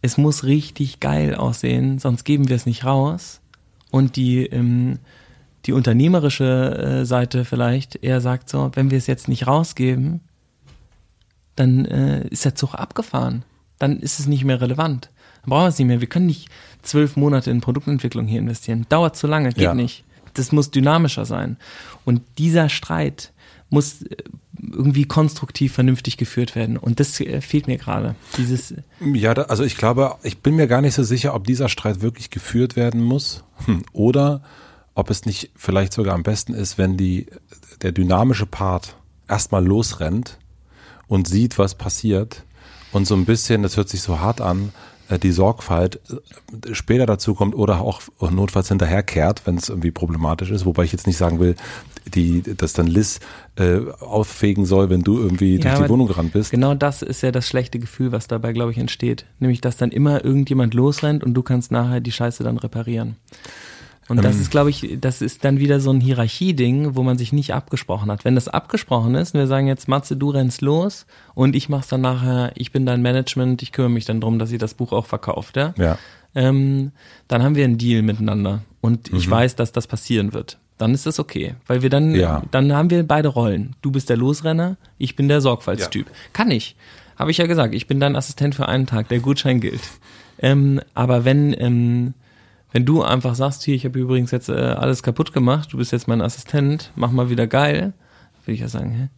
es muss richtig geil aussehen, sonst geben wir es nicht raus. Und die, ähm, die unternehmerische äh, Seite vielleicht eher sagt so, wenn wir es jetzt nicht rausgeben, dann äh, ist der Zug abgefahren. Dann ist es nicht mehr relevant. Dann brauchen wir es nicht mehr. Wir können nicht zwölf Monate in Produktentwicklung hier investieren. Dauert zu lange, geht Ja. nicht. Das muss dynamischer sein. Und dieser Streit muss äh, irgendwie konstruktiv, vernünftig geführt werden. Und das äh, fehlt mir gerade. Dieses, Ja, da, also ich glaube, ich bin mir gar nicht so sicher, ob dieser Streit wirklich geführt werden muss hm, oder ob es nicht vielleicht sogar am besten ist, wenn die, der dynamische Part erstmal losrennt und sieht, was passiert und so ein bisschen, das hört sich so hart an, die Sorgfalt äh, später dazu kommt oder auch notfalls hinterherkehrt, wenn es irgendwie problematisch ist, wobei ich jetzt nicht sagen will, die, dass dann Liz äh, auffegen soll, wenn du irgendwie durch die Wohnung gerannt bist. Genau das ist ja das schlechte Gefühl, was dabei, glaube ich, entsteht. Nämlich, dass dann immer irgendjemand losrennt und du kannst nachher die Scheiße dann reparieren. Und das Ähm. ist, glaube ich, das ist dann wieder so ein Hierarchieding, wo man sich nicht abgesprochen hat. Wenn das abgesprochen ist, und wir sagen jetzt, Matze, du rennst los und ich mach's dann nachher, ich bin dein Management, ich kümmere mich dann drum, dass ihr das Buch auch verkauft, ja? Ja. ähm, dann haben wir einen Deal miteinander und ich weiß, dass das passieren wird. Dann ist das okay, weil wir dann, Ja. dann haben wir beide Rollen. Du bist der Losrenner, ich bin der Sorgfaltstyp. Kann ich. Habe ich ja gesagt, ich bin dein Assistent für einen Tag, der Gutschein gilt. Ähm, aber wenn, ähm, wenn du einfach sagst, hier, ich habe übrigens jetzt äh, alles kaputt gemacht, du bist jetzt mein Assistent, mach mal wieder geil, würde ich ja sagen, hä?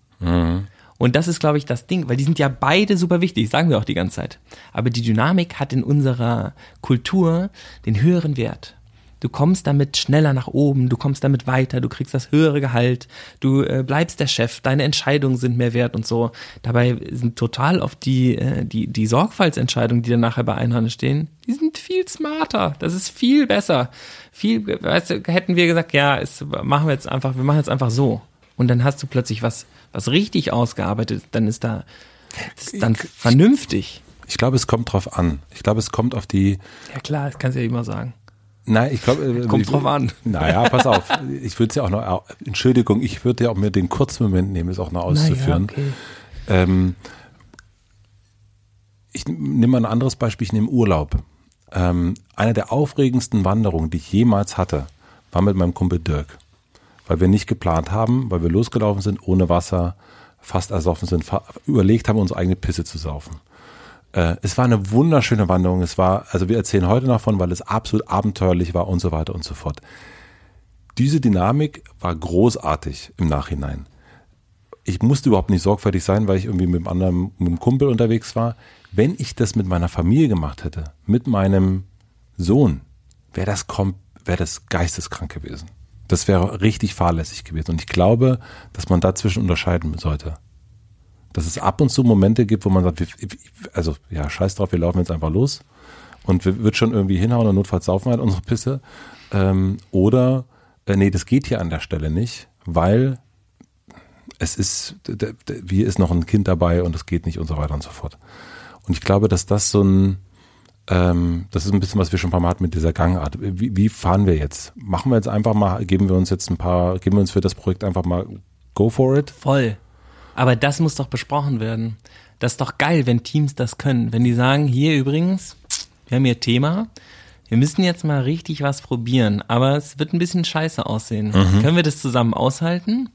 Und das ist, glaube ich, das Ding, weil die sind ja beide super wichtig, sagen wir auch die ganze Zeit. Aber die Dynamik hat in unserer Kultur den höheren Wert. Du kommst damit schneller nach oben, du kommst damit weiter, du kriegst das höhere Gehalt, du äh, bleibst der Chef, deine Entscheidungen sind mehr wert und so. Dabei sind total oft die, äh, die, die Sorgfaltsentscheidungen, die dann nachher bei Einhorn stehen, die sind viel smarter. Das ist viel besser. Viel, weißt du, hätten wir gesagt, ja, es machen wir jetzt einfach, wir machen jetzt einfach so. Und dann hast du plötzlich was, was richtig ausgearbeitet, dann ist da, das ist dann vernünftig. Ich glaube, es kommt drauf an. Ich glaube, es kommt auf die. Ja klar, das kannst du ja immer sagen. Nein, ich glaube. äh, Kommt ich- drauf an. Naja, pass auf. Ich würde es ja auch noch. Entschuldigung, ich würde ja auch mir den kurzen Moment nehmen, es auch noch auszuführen. okay. Ähm, ich nehme mal ein anderes Beispiel, ich nehme Urlaub. Ähm, eine der aufregendsten Wanderungen, die ich jemals hatte, war mit meinem Kumpel Dirk. Weil wir nicht geplant haben, weil wir losgelaufen sind, ohne Wasser, fast ersoffen sind, überlegt haben, unsere eigene Pisse zu saufen. Äh, es war eine wunderschöne Wanderung. Es war, also wir erzählen heute davon, weil es absolut abenteuerlich war und so weiter und so fort. Diese Dynamik war großartig im Nachhinein ich musste überhaupt nicht sorgfältig sein, weil ich irgendwie mit einem anderen, mit einem Kumpel unterwegs war. Wenn ich das mit meiner Familie gemacht hätte, mit meinem Sohn, wäre das wäre das geisteskrank gewesen. Das wäre richtig fahrlässig gewesen. Und ich glaube, dass man dazwischen unterscheiden sollte. Dass es ab und zu Momente gibt, wo man sagt, wir- also ja, scheiß drauf, wir laufen jetzt einfach los und wir wird schon irgendwie hinhauen und notfalls saufen wir halt unsere Pisse. Ähm, oder, äh, nee, das geht hier an der Stelle nicht, weil es ist, wie ist noch ein Kind dabei und es geht nicht und so weiter und so fort. Und ich glaube, dass das so ein, ähm, das ist ein bisschen, was wir schon ein paar Mal hatten mit dieser Gangart. Wie, wie fahren wir jetzt? Machen wir jetzt einfach mal, geben wir uns jetzt ein paar, geben wir uns für das Projekt einfach mal go for it? Voll. Aber das muss doch besprochen werden. Das ist doch geil, wenn Teams das können. Wenn die sagen, hier übrigens, wir haben hier Thema, wir müssen jetzt mal richtig was probieren, aber es wird ein bisschen scheiße aussehen. Mhm. Können wir das zusammen aushalten?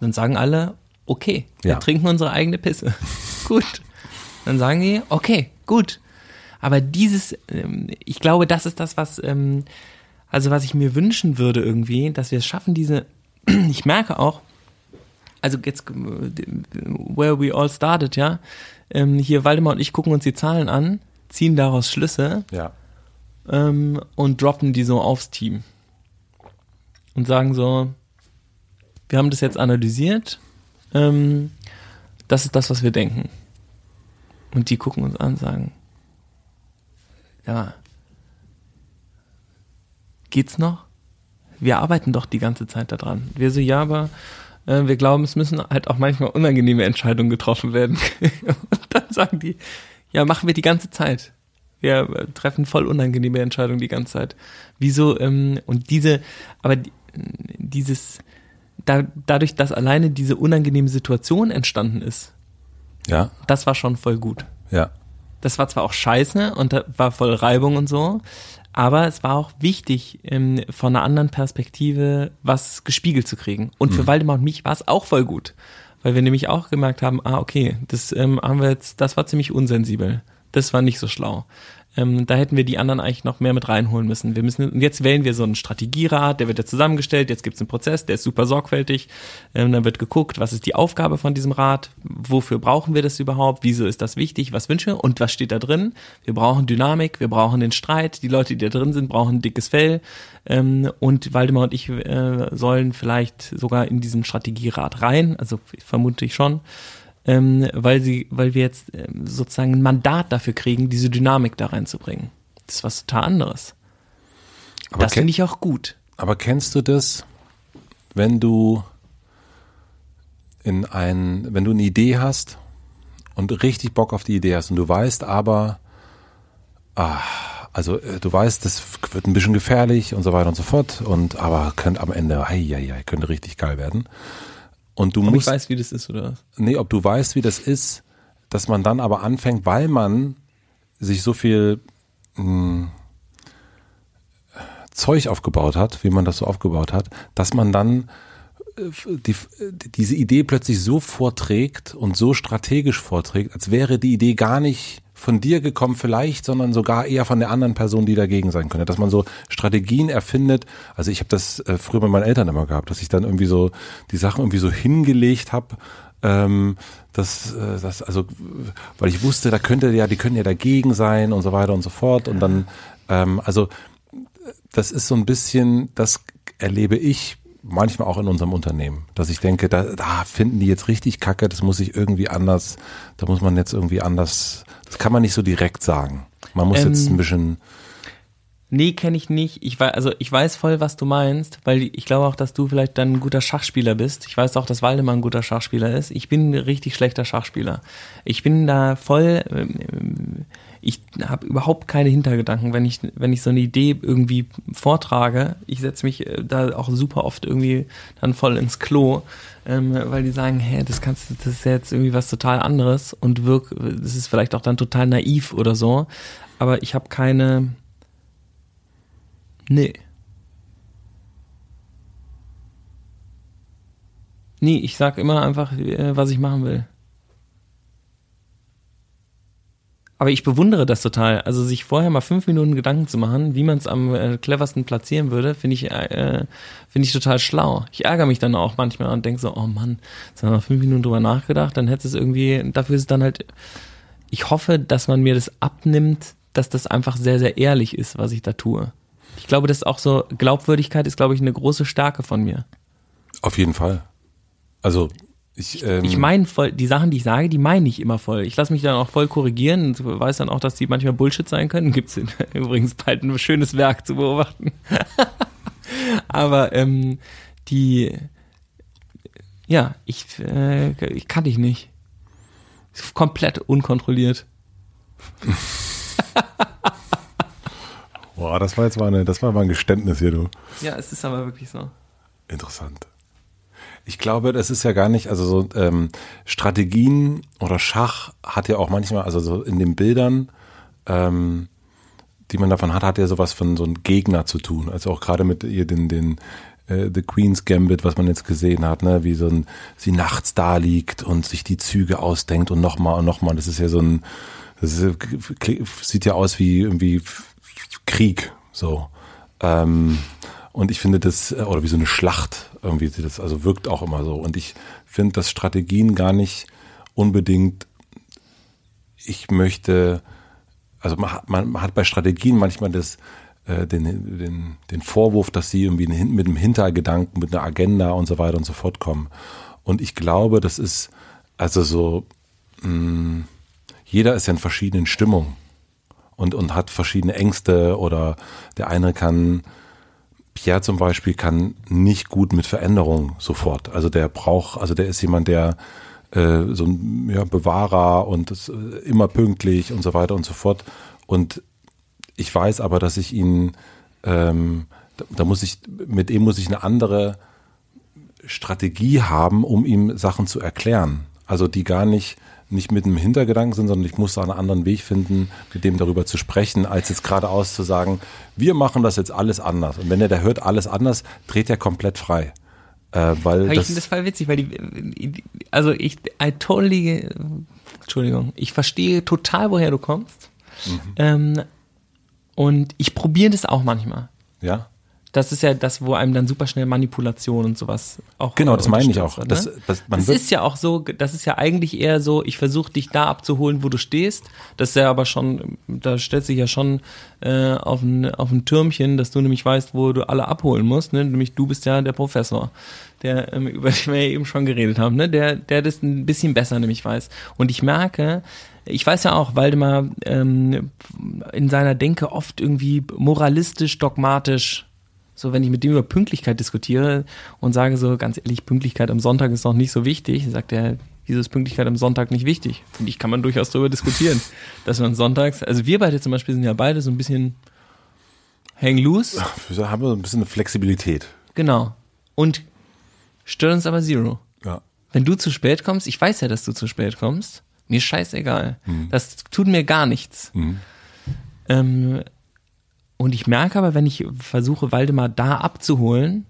Dann sagen alle, okay, wir Ja. trinken unsere eigene Pisse. gut. Dann sagen die, okay, gut. Aber dieses, ähm, ich glaube, das ist das, was, ähm, also was ich mir wünschen würde irgendwie, dass wir es schaffen, diese, ich merke auch, also jetzt, äh, where we all started, ja, ähm, hier Waldemar und ich gucken uns die Zahlen an, ziehen daraus Schlüsse Ja. ähm, und droppen die so aufs Team. Und sagen so, wir haben das jetzt analysiert, ähm, das ist das, was wir denken. Und die gucken uns an und sagen, ja, geht's noch? Wir arbeiten doch die ganze Zeit daran. Wir so, ja, aber wir glauben, es müssen halt auch manchmal unangenehme Entscheidungen getroffen werden. und dann sagen die, ja, machen wir die ganze Zeit. Wir äh, treffen voll unangenehme Entscheidungen die ganze Zeit. Wieso, ähm, und diese, aber die, dieses, da, dadurch, dass alleine diese unangenehme Situation entstanden ist, Ja, das war schon voll gut. ja. Das war zwar auch scheiße und da war voll Reibung und so, aber es war auch wichtig, ähm, von einer anderen Perspektive was gespiegelt zu kriegen. Und für Waldemar und mich war es auch voll gut, weil wir nämlich auch gemerkt haben, ah, okay, das ähm, haben wir jetzt, das war ziemlich unsensibel. Das war nicht so schlau. Ähm, da hätten wir die anderen eigentlich noch mehr mit reinholen müssen. Wir müssen, und jetzt wählen wir so einen Strategierat, der wird ja zusammengestellt, jetzt gibt es einen Prozess, der ist super sorgfältig. Ähm, dann wird geguckt, was ist die Aufgabe von diesem Rat, wofür brauchen wir das überhaupt, wieso ist das wichtig, was wünschen wir und was steht da drin. Wir brauchen Dynamik, wir brauchen den Streit, die Leute, die da drin sind, brauchen dickes Fell. Ähm, und Waldemar und ich äh, sollen vielleicht sogar in diesen Strategierat rein, also vermute ich schon ähm, weil sie, weil wir jetzt ähm, sozusagen ein Mandat dafür kriegen, diese Dynamik da reinzubringen. Das ist was total anderes. Aber, das finde ich auch gut. aber kennst du das, wenn du in ein, wenn du eine Idee hast und richtig Bock auf die Idee hast und du weißt aber, ah, also äh, du weißt, das wird ein bisschen gefährlich und so weiter und so fort und aber könnte am Ende, hei, hei, hei, könnte richtig geil werden. Und du Ob ich musst, weiß, wie das ist, oder was? nee, ob du weißt, wie das ist, dass man dann aber anfängt, weil man sich so viel mh, Zeug aufgebaut hat, wie man das so aufgebaut hat, dass man dann äh, die, diese Idee plötzlich so vorträgt und so strategisch vorträgt, als wäre die Idee gar nicht von dir gekommen vielleicht, sondern sogar eher von der anderen Person, die dagegen sein könnte. Dass man so Strategien erfindet. Also ich habe das äh, früher bei meinen Eltern immer gehabt, dass ich dann irgendwie so die Sachen irgendwie so hingelegt habe, ähm, das, äh, das, also, weil ich wusste, da könnte ja, die können ja dagegen sein und so weiter und so fort. Und dann, ähm, also das ist so ein bisschen, das erlebe ich manchmal auch in unserem Unternehmen, dass ich denke, da, da finden die jetzt richtig Kacke, das muss ich irgendwie anders, da muss man jetzt irgendwie anders, das kann man nicht so direkt sagen. Man muss Ähm, jetzt ein bisschen, Nee, kenne ich nicht. Ich weiß, also ich weiß voll, was du meinst, weil ich glaube auch, dass du vielleicht dann ein guter Schachspieler bist. Ich weiß auch, dass Waldemar ein guter Schachspieler ist. Ich bin ein richtig schlechter Schachspieler. Ich bin da voll, ähm, ich habe überhaupt keine Hintergedanken, wenn ich, wenn ich so eine Idee irgendwie vortrage. Ich setze mich äh, da auch super oft irgendwie dann voll ins Klo, ähm, weil die sagen, hä, das kannst du, das ist jetzt irgendwie was total anderes und wirk, das ist vielleicht auch dann total naiv oder so. Aber ich habe keine, Nee. Nee, ich sag immer einfach, äh, was ich machen will. Aber ich bewundere das total. Also sich vorher mal fünf Minuten Gedanken zu machen, wie man es am äh, cleversten platzieren würde, finde ich, äh, finde ich total schlau. Ich ärgere mich dann auch manchmal und denke so, oh Mann, jetzt haben wir fünf Minuten drüber nachgedacht, dann hätte es irgendwie, dafür ist es dann halt, ich hoffe, dass man mir das abnimmt, dass das einfach sehr, sehr ehrlich ist, was ich da tue. Ich glaube, das ist auch so, Glaubwürdigkeit ist, glaube ich, eine große Stärke von mir. auf jeden Fall. Also, ich, ähm, Ich meine voll, die Sachen, die ich sage, die meine ich immer voll. Ich lasse mich dann auch voll korrigieren und weiß dann auch, dass die manchmal Bullshit sein können. Gibt's übrigens bald ein schönes Werk zu beobachten. Aber ähm, die, ja, ich, äh, ich kann dich nicht. Komplett unkontrolliert. boah, das war jetzt mal eine, das war mal ein Geständnis hier, du. Ja, es ist aber wirklich so. Interessant. Ich glaube, das ist ja gar nicht, also so ähm, Strategien oder Schach hat ja auch manchmal, also so in den Bildern, ähm, die man davon hat, hat ja sowas von so einem Gegner zu tun. Also auch gerade mit ihr den, den äh, The Queen's Gambit, was man jetzt gesehen hat, ne, wie so ein, sie nachts da liegt und sich die Züge ausdenkt und nochmal und nochmal. Das ist ja so ein, das ist, sieht ja aus wie irgendwie Krieg, so. Ähm, und ich finde das, äh, oder wie so eine Schlacht, irgendwie das, also wirkt auch immer so. Und ich finde, dass Strategien gar nicht unbedingt, ich möchte, also man, hat- man hat bei Strategien manchmal das, äh, den, den, den Vorwurf, dass sie irgendwie mit einem Hintergedanken, mit einer Agenda und so weiter und so fort kommen. Und ich glaube, das ist also so, mh, jeder ist ja in verschiedenen Stimmungen und, und hat verschiedene Ängste oder der eine kann, Pierre zum Beispiel kann nicht gut mit Veränderungen sofort. Also der braucht, also der ist jemand, der äh, so ein ja, Bewahrer und das, äh, immer pünktlich und so weiter und so fort. Und ich weiß aber, dass ich ihn, ähm, da, da muss ich, mit ihm muss ich eine andere Strategie haben, um ihm Sachen zu erklären. Also die gar nicht nicht mit einem Hintergedanken sind, sondern ich muss einen anderen Weg finden, mit dem darüber zu sprechen, als jetzt geradeaus zu sagen, wir machen das jetzt alles anders. Und wenn er da hört alles anders, dreht er komplett frei. Äh, weil Aber ich finde das voll witzig, weil die, also ich, I totally, Entschuldigung, ich verstehe total, woher du kommst. Mhm. Ähm, und ich probiere das auch manchmal. ja, Das ist ja das, wo einem dann super schnell Manipulation und sowas auch. genau, das meine ich auch. wird, Das, ne? das, man Das wird, ist ja auch so, das ist ja eigentlich eher so, ich versuche dich da abzuholen, wo du stehst. Das ist ja aber schon, da stellt sich ja schon äh, auf, ein, auf ein Türmchen, dass du nämlich weißt, wo du alle abholen musst. Ne? Nämlich du bist ja der Professor, der ähm, über den wir ja eben schon geredet haben, ne? der, der das ein bisschen besser nämlich weiß. Und ich merke, ich weiß ja auch, Waldemar ähm, in seiner Denke oft irgendwie moralistisch, dogmatisch so, wenn ich mit dem über Pünktlichkeit diskutiere und sage so, ganz ehrlich, Pünktlichkeit am Sonntag ist noch nicht so wichtig, sagt er, wieso ist Pünktlichkeit am Sonntag nicht wichtig? Finde ich, kann man durchaus darüber diskutieren. dass man sonntags, also wir beide zum Beispiel sind ja beide so ein bisschen hang loose, wir haben so ein bisschen Flexibilität. genau. Und stört uns aber zero. Ja. Wenn du zu spät kommst, ich weiß ja, dass du zu spät kommst, mir scheißegal. Das tut mir gar nichts. Mhm. Ähm, und ich merke aber, wenn ich versuche, Waldemar da abzuholen,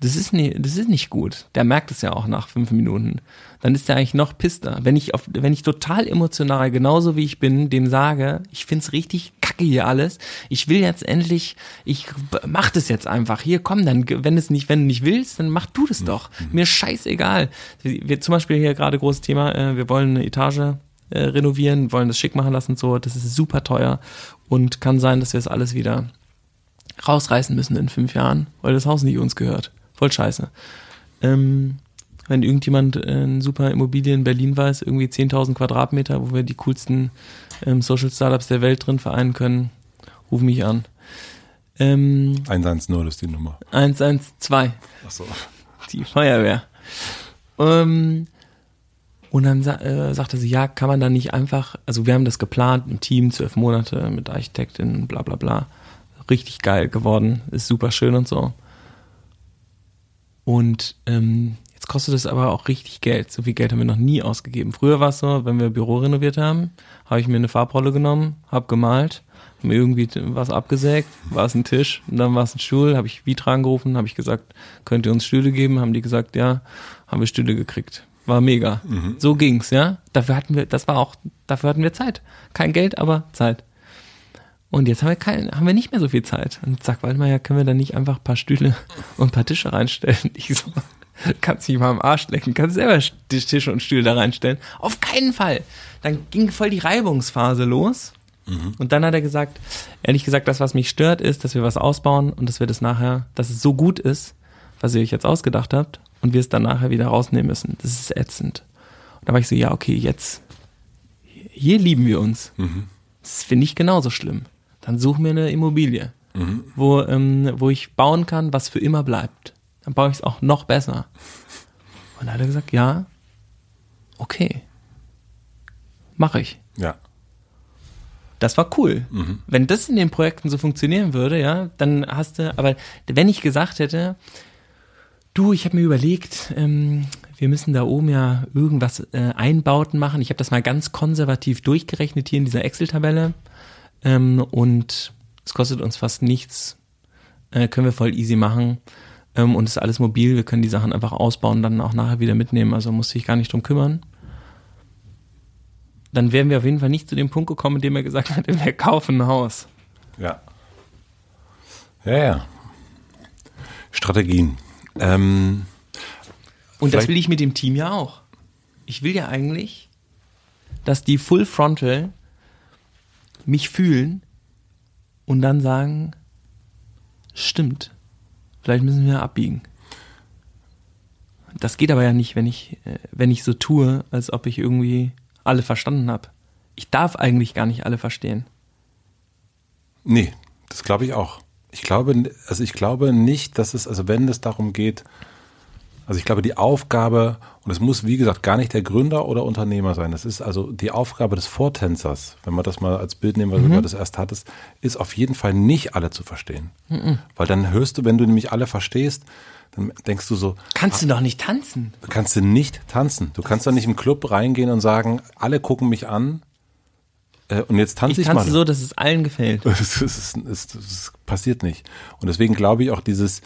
das ist, nie, das ist nicht gut. Der merkt es ja auch nach fünf Minuten. Dann ist er eigentlich noch pisster. Wenn ich, auf, wenn ich total emotional, genauso wie ich bin, dem sage, ich find's richtig kacke hier alles, ich will jetzt endlich, ich mach das jetzt einfach. Hier, komm, dann, wenn es nicht, wenn du nicht willst, dann mach du das doch. Mir scheißegal. Wir, wir zum Beispiel hier gerade großes Thema, äh, wir wollen eine Etage äh, renovieren, wollen das schick machen lassen und so. Das ist super teuer und kann sein, dass wir es alles wieder rausreißen müssen in fünf Jahren, weil das Haus nicht uns gehört. Voll scheiße. Ähm, wenn irgendjemand eine super Immobilie in Berlin weiß, irgendwie 10.000 Quadratmeter, wo wir die coolsten ähm, Social Startups der Welt drin vereinen können, ruf mich an. Ähm, 110 ist die Nummer. 112 Achso. die Feuerwehr. Ähm, und dann äh, sagte sie, ja, kann man da nicht einfach, also wir haben das geplant im Team, zwölf Monate mit Architektin, bla bla bla. Richtig geil geworden, ist super schön und so. Und ähm, jetzt kostet es aber auch richtig Geld. So viel Geld haben wir noch nie ausgegeben. Früher war es so, wenn wir Büro renoviert haben, habe ich mir eine Farbrolle genommen, habe gemalt, mir irgendwie was abgesägt, war es ein Tisch, und dann war es ein Stuhl, habe ich Vitra angerufen, habe ich gesagt, könnt ihr uns Stühle geben? Haben die gesagt, ja, haben wir Stühle gekriegt. War mega. So ging's, ja. Dafür hatten wir, das war auch, dafür hatten wir Zeit. Kein Geld, aber Zeit. Und jetzt haben wir kein, haben wir nicht mehr so viel Zeit. Und sagt Waldemar, ja, können wir da nicht einfach ein paar Stühle und ein paar Tische reinstellen? Ich so, kannst dich mal am Arsch lecken, kannst selber Tische und Stühle da reinstellen. Auf keinen Fall. Dann ging voll die Reibungsphase los. Und dann hat er gesagt, ehrlich gesagt, das, was mich stört, ist, dass wir was ausbauen und dass wir das nachher, dass es so gut ist, was ihr euch jetzt ausgedacht habt, und wir es dann nachher wieder rausnehmen müssen. Das ist ätzend. Und da war ich so, ja, okay, jetzt, hier lieben wir uns. Das finde ich genauso schlimm. Dann such mir eine Immobilie, wo, ähm, wo ich bauen kann, was für immer bleibt. Dann baue ich es auch noch besser. Und da hat er gesagt, ja, okay, mache ich. Ja. Das war cool. Wenn das in den Projekten so funktionieren würde, ja, dann hast du, aber wenn ich gesagt hätte, du, ich habe mir überlegt, ähm, wir müssen da oben ja irgendwas äh, Einbauten machen. Ich habe das mal ganz konservativ durchgerechnet hier in dieser Excel-Tabelle ähm, und es kostet uns fast nichts, äh, können wir voll easy machen ähm, und es ist alles mobil, wir können die Sachen einfach ausbauen dann auch nachher wieder mitnehmen, also muss ich gar nicht drum kümmern. Dann wären wir auf jeden Fall nicht zu dem Punkt gekommen, in dem er gesagt hat, wir kaufen ein Haus. Ja. Ja, ja. Strategien. Ähm, Und das will ich mit dem Team ja auch. Ich will ja eigentlich, dass die Full Frontal mich fühlen und dann sagen, stimmt, vielleicht müssen wir abbiegen. Das geht aber ja nicht, wenn ich, äh, wenn ich so tue, als ob ich irgendwie alle verstanden habe. ich darf eigentlich gar nicht alle verstehen. Nee, das glaube ich auch. Ich glaube, also ich glaube nicht, dass es, also wenn es darum geht, also ich glaube, die Aufgabe, und es muss, wie gesagt, gar nicht der Gründer oder Unternehmer sein. Das ist also die Aufgabe des Vortänzers, wenn man das mal als Bild nehmen, weil mhm. du das erst hattest, ist auf jeden Fall nicht alle zu verstehen. Mhm. Weil dann hörst du, wenn du nämlich alle verstehst, dann denkst du so. Kannst du doch nicht tanzen. Kannst du nicht tanzen. Du kannst doch nicht im Club reingehen und sagen, alle gucken mich an. Äh, und jetzt tanze ich, ich tanze mal. so, dass es allen gefällt. Das, ist, das, das passiert nicht. Und deswegen glaube ich auch dieses,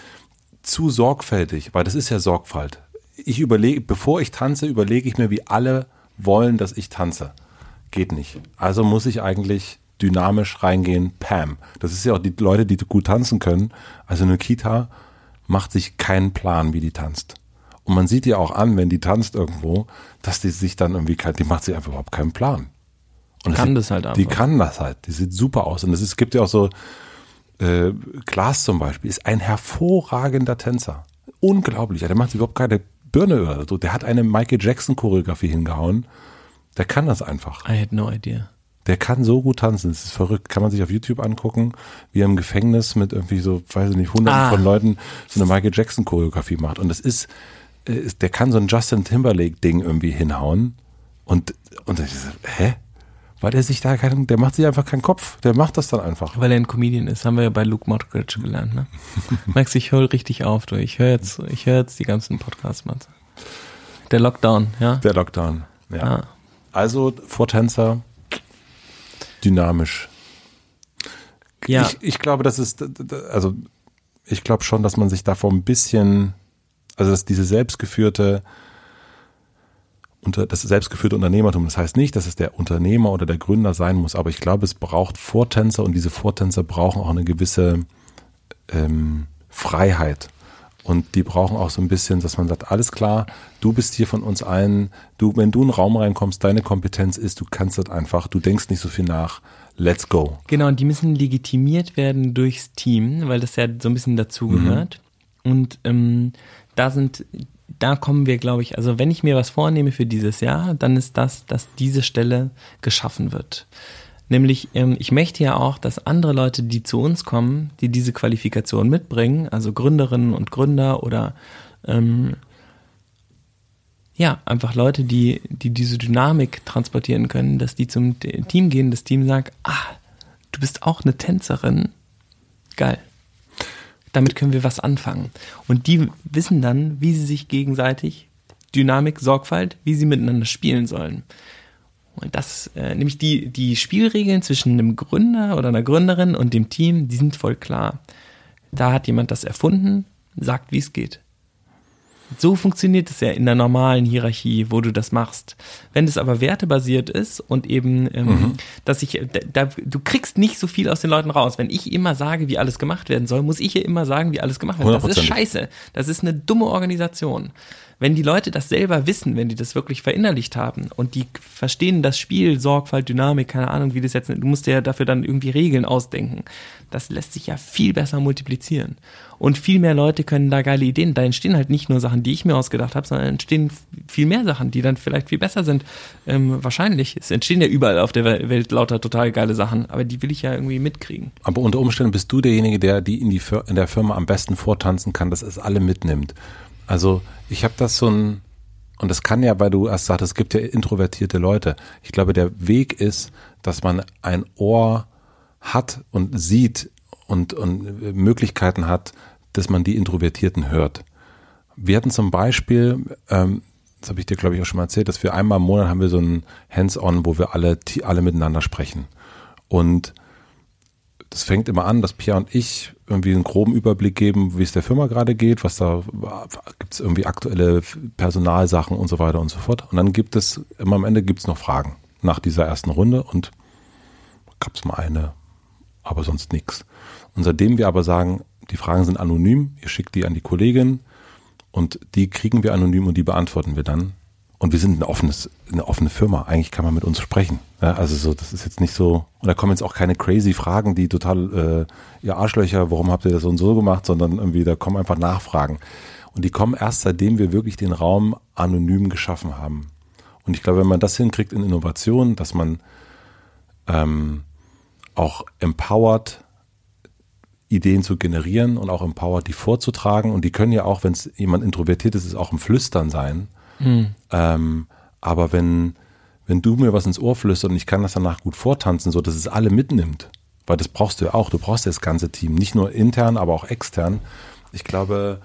zu sorgfältig, weil das ist ja Sorgfalt. Ich überlege, bevor ich tanze, überlege ich mir, wie alle wollen, dass ich tanze. Geht nicht. Also muss ich eigentlich dynamisch reingehen, Pam. Das ist ja auch die Leute, die gut tanzen können. Also eine Kita macht sich keinen Plan, wie die tanzt. Und man sieht ja auch an, wenn die tanzt irgendwo, dass die sich dann irgendwie, die macht sich einfach überhaupt keinen Plan. Und kann das, das halt einfach. Die kann das halt. Die sieht super aus. Und es gibt ja auch so, äh, Glas zum Beispiel ist ein hervorragender Tänzer. Unglaublich. Der macht überhaupt keine Birne oder so. Der hat eine Michael Jackson Choreografie hingehauen. Der kann das einfach. I had no idea. Der kann so gut tanzen. Das ist verrückt. Kann man sich auf YouTube angucken, wie er im Gefängnis mit irgendwie so, weiß ich nicht, hunderten ah. von Leuten so eine Michael Jackson Choreografie macht. Und das ist, äh, der kann so ein Justin Timberlake Ding irgendwie hinhauen. Und, und ich so, hä? Weil der sich da keinen, der macht sich einfach keinen Kopf, der macht das dann einfach. Weil er ein Comedian ist, haben wir ja bei Luke Mockridge gelernt, ne? Max, ich höre richtig auf, du. Ich höre jetzt, ich höre jetzt die ganzen Podcasts, Mann. Der Lockdown, ja? Der Lockdown, ja. ja. Also Vortänzer, dynamisch. Ja. Ich, ich glaube, das ist, also ich glaube schon, dass man sich davor ein bisschen, also dass diese selbstgeführte unter das selbstgeführte Unternehmertum. Das heißt nicht, dass es der Unternehmer oder der Gründer sein muss, aber ich glaube, es braucht Vortänzer und diese Vortänzer brauchen auch eine gewisse ähm, Freiheit. Und die brauchen auch so ein bisschen, dass man sagt, alles klar, du bist hier von uns allen, du, wenn du in einen Raum reinkommst, deine Kompetenz ist, du kannst das einfach, du denkst nicht so viel nach, let's go. Genau, und die müssen legitimiert werden durchs Team, weil das ja so ein bisschen dazugehört. Mhm. Und ähm, da sind da kommen wir, glaube ich, also wenn ich mir was vornehme für dieses Jahr, dann ist das, dass diese Stelle geschaffen wird. Nämlich, ähm, ich möchte ja auch, dass andere Leute, die zu uns kommen, die diese Qualifikation mitbringen, also Gründerinnen und Gründer oder ähm, ja, einfach Leute, die, die diese Dynamik transportieren können, dass die zum Team gehen, das Team sagt, ah, du bist auch eine Tänzerin. Geil damit können wir was anfangen. Und die wissen dann, wie sie sich gegenseitig Dynamik, Sorgfalt, wie sie miteinander spielen sollen. Und das, äh, nämlich die, die Spielregeln zwischen einem Gründer oder einer Gründerin und dem Team, die sind voll klar. Da hat jemand das erfunden, sagt, wie es geht. So funktioniert es ja in der normalen Hierarchie, wo du das machst. Wenn es aber wertebasiert ist und eben, ähm, mhm. dass ich, da, du kriegst nicht so viel aus den Leuten raus. Wenn ich immer sage, wie alles gemacht werden soll, muss ich ja immer sagen, wie alles gemacht werden soll. Das ist scheiße. Das ist eine dumme Organisation. Wenn die Leute das selber wissen, wenn die das wirklich verinnerlicht haben und die verstehen das Spiel, Sorgfalt, Dynamik, keine Ahnung, wie das jetzt, du musst ja dafür dann irgendwie Regeln ausdenken. Das lässt sich ja viel besser multiplizieren. Und viel mehr Leute können da geile Ideen. Da entstehen halt nicht nur Sachen, die ich mir ausgedacht habe, sondern entstehen viel mehr Sachen, die dann vielleicht viel besser sind. Ähm, wahrscheinlich. Es entstehen ja überall auf der Welt lauter total geile Sachen, aber die will ich ja irgendwie mitkriegen. Aber unter Umständen bist du derjenige, der die in, die in der Firma am besten vortanzen kann, dass es alle mitnimmt. Also ich habe das so ein, und das kann ja, weil du erst sagst, es gibt ja introvertierte Leute. Ich glaube, der Weg ist, dass man ein Ohr hat und sieht und, und Möglichkeiten hat, dass man die Introvertierten hört. Wir hatten zum Beispiel, ähm, das habe ich dir, glaube ich, auch schon mal erzählt, dass wir einmal im Monat haben wir so ein Hands-on, wo wir alle, alle miteinander sprechen. Und das fängt immer an, dass Pierre und ich irgendwie einen groben Überblick geben, wie es der Firma gerade geht, was da gibt es irgendwie aktuelle Personalsachen und so weiter und so fort. Und dann gibt es, immer am Ende gibt es noch Fragen nach dieser ersten Runde und gab es mal eine, aber sonst nichts. Und seitdem wir aber sagen, die Fragen sind anonym, ihr schickt die an die Kollegin und die kriegen wir anonym und die beantworten wir dann, und wir sind ein offenes, eine offene Firma. Eigentlich kann man mit uns sprechen. Ja, also so, das ist jetzt nicht so, und da kommen jetzt auch keine crazy Fragen, die total, äh, ihr Arschlöcher, warum habt ihr das so und so gemacht, sondern irgendwie, da kommen einfach Nachfragen. Und die kommen erst seitdem wir wirklich den Raum anonym geschaffen haben. Und ich glaube, wenn man das hinkriegt in Innovation, dass man ähm, auch empowered, Ideen zu generieren und auch empowered, die vorzutragen. Und die können ja auch, wenn es jemand introvertiert ist, ist auch im Flüstern sein. Mhm. Ähm, aber wenn, wenn du mir was ins Ohr flüsterst und ich kann das danach gut vortanzen, so dass es alle mitnimmt, weil das brauchst du ja auch, du brauchst ja das ganze Team, nicht nur intern, aber auch extern. Ich glaube,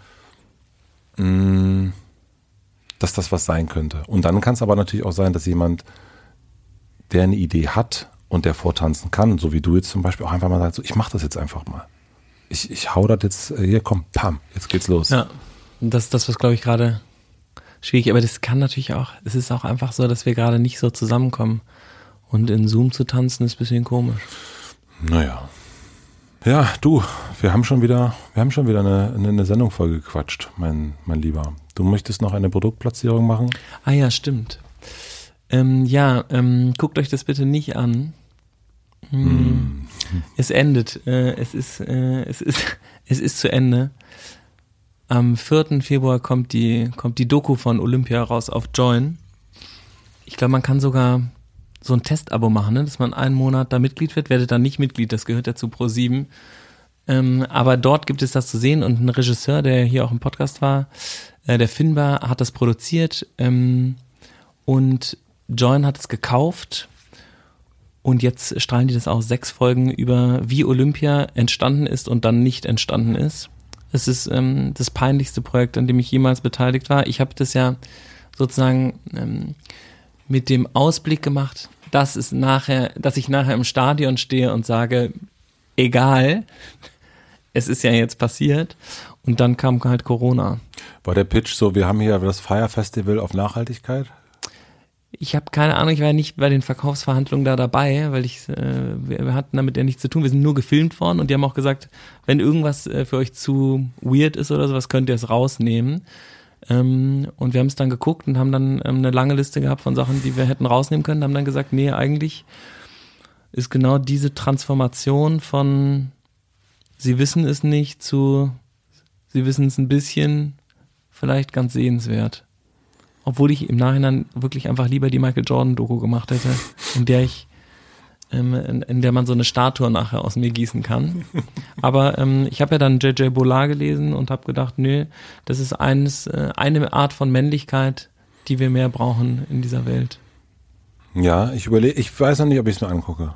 mh, mm, dass das was sein könnte. Und dann kann es aber natürlich auch sein, dass jemand, der eine Idee hat und der vortanzen kann, so wie du jetzt zum Beispiel auch einfach mal sagst, so, ich mache das jetzt einfach mal. Ich, ich hau das jetzt, äh, hier komm, pam, jetzt geht's los. Ja, das ist das, was glaube ich gerade schwierig, aber das kann natürlich auch, es ist auch einfach so, dass wir gerade nicht so zusammenkommen. Und in Zoom zu tanzen ist ein bisschen komisch. Naja. Ja, du, wir haben schon wieder, wir haben schon wieder eine, eine Sendung voll gequatscht, mein, mein Lieber. Du möchtest noch eine Produktplatzierung machen? Ah ja, stimmt. Ähm, ja, ähm, guckt euch das bitte nicht an. Hm. Hm. Es endet. Äh, es ist, äh, es ist, es ist zu Ende. Am 4. Februar kommt die, kommt die Doku von Olympia raus auf Join. Ich glaube, man kann sogar so ein Testabo machen, ne? dass man einen Monat da Mitglied wird, werdet dann nicht Mitglied, das gehört ja zu Pro7. Ähm, aber dort gibt es das zu sehen und ein Regisseur, der hier auch im Podcast war, äh, der Finbar, hat das produziert ähm, und Join hat es gekauft und jetzt strahlen die das auch sechs Folgen über, wie Olympia entstanden ist und dann nicht entstanden ist. Es ist ähm, das peinlichste Projekt, an dem ich jemals beteiligt war. Ich habe das ja sozusagen ähm, mit dem Ausblick gemacht, dass es nachher, dass ich nachher im Stadion stehe und sage, egal, es ist ja jetzt passiert. Und dann kam halt Corona. War der Pitch so, wir haben hier das Fire Festival auf Nachhaltigkeit? Ich habe keine Ahnung, ich war nicht bei den Verkaufsverhandlungen da dabei, weil ich, äh, wir hatten damit ja nichts zu tun. Wir sind nur gefilmt worden und die haben auch gesagt, wenn irgendwas äh, für euch zu weird ist oder sowas, könnt ihr es rausnehmen. Ähm, und wir haben es dann geguckt und haben dann ähm, eine lange Liste gehabt von Sachen, die wir hätten rausnehmen können. Haben dann gesagt, nee, eigentlich ist genau diese Transformation von Sie wissen es nicht zu Sie wissen es ein bisschen vielleicht ganz sehenswert. Obwohl ich im Nachhinein wirklich einfach lieber die Michael Jordan Doku gemacht hätte, in der ich ähm, in, in, der man so eine Statue nachher aus mir gießen kann. Aber ähm, ich habe ja dann JJ Bolar gelesen und habe gedacht, nö, das ist eines, äh, eine Art von Männlichkeit, die wir mehr brauchen in dieser Welt. Ja, ich überlege, ich weiß noch nicht, ob ich es mir angucke.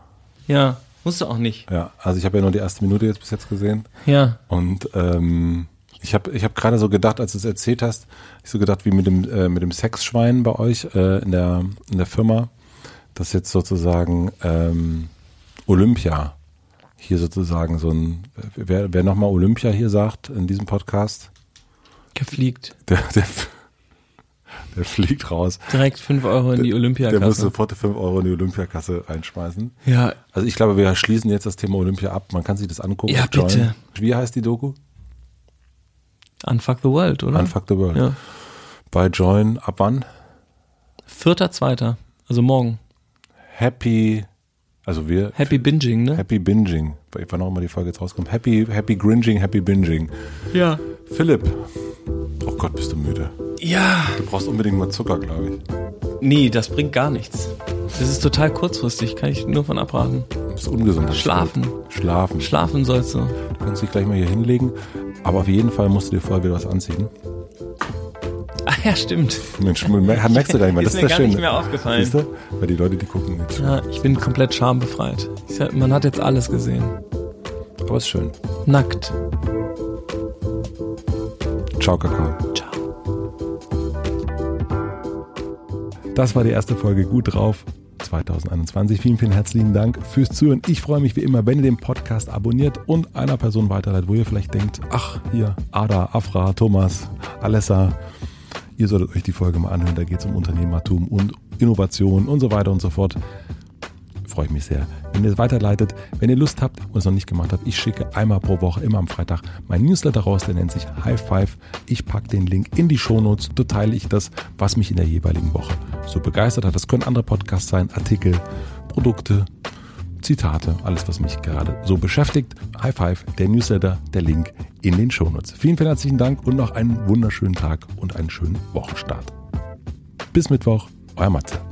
Ja, musst du auch nicht. Ja, also ich habe ja nur die erste Minute jetzt bis jetzt gesehen. Ja. Und ähm, ich habe ich hab gerade so gedacht, als du es erzählt hast, ich so gedacht, wie mit dem, äh, mit dem Sexschwein bei euch äh, in, der, in der Firma dass jetzt sozusagen ähm, Olympia hier sozusagen so ein, wer, wer nochmal Olympia hier sagt in diesem Podcast? Gefliegt. Der, der, der fliegt raus. Direkt fünf Euro in die Olympiakasse. Der muss sofort fünf Euro in die Olympiakasse reinschmeißen. Ja. Also ich glaube, wir schließen jetzt das Thema Olympia ab. Man kann sich das angucken. Ja, bitte. Wie heißt die Doku? Unfuck the World, oder? Unfuck the World. Ja. Bei Join ab wann? Vierter, zweiter. Also morgen. Happy, also wir. Happy Binging, ne? Happy Binging. Wann auch immer die Folge jetzt rauskommt. Happy, Happy Gringing, Happy Binging. Ja. Philipp. Oh Gott, bist du müde. Ja. Du brauchst unbedingt mal Zucker, glaube ich. Nee, das bringt gar nichts. Das ist total kurzfristig, kann ich nur von abraten. Das ist ungesund. Schlafen. Schlafen. Schlafen sollst du. Du kannst dich gleich mal hier hinlegen. Aber auf jeden Fall musst du dir vorher wieder was anziehen. Ah ja, stimmt. Mensch, merkst du gar nicht mehr. Das ist, mir ist gar Schöne. nicht mehr aufgefallen. Siehst du? Weil die Leute, die gucken nicht. Ja, ich bin komplett schambefreit. Man hat jetzt alles gesehen. Aber ist schön. Nackt. Ciao, Kakao. Ciao. Das war die erste Folge Gut drauf 2021. Vielen, vielen herzlichen Dank fürs Zuhören. Ich freue mich wie immer, wenn ihr den Podcast abonniert und einer Person weiterleitet, wo ihr vielleicht denkt, ach, hier, Ada, Afra, Thomas, Alessa, ihr solltet euch die Folge mal anhören. Da geht es um Unternehmertum und Innovation und so weiter und so fort. Freue ich mich sehr, wenn ihr es weiterleitet. Wenn ihr Lust habt und es noch nicht gemacht habt, ich schicke einmal pro Woche, immer am Freitag, mein Newsletter raus, der nennt sich High Five. Ich packe den Link in die Shownotes, dort teile ich das, was mich in der jeweiligen Woche so begeistert hat. Das können andere Podcasts sein, Artikel, Produkte, Zitate, alles, was mich gerade so beschäftigt. High Five, der Newsletter, der Link in den Shownotes. Vielen, vielen herzlichen Dank und noch einen wunderschönen Tag und einen schönen Wochenstart. Bis Mittwoch, euer Matze.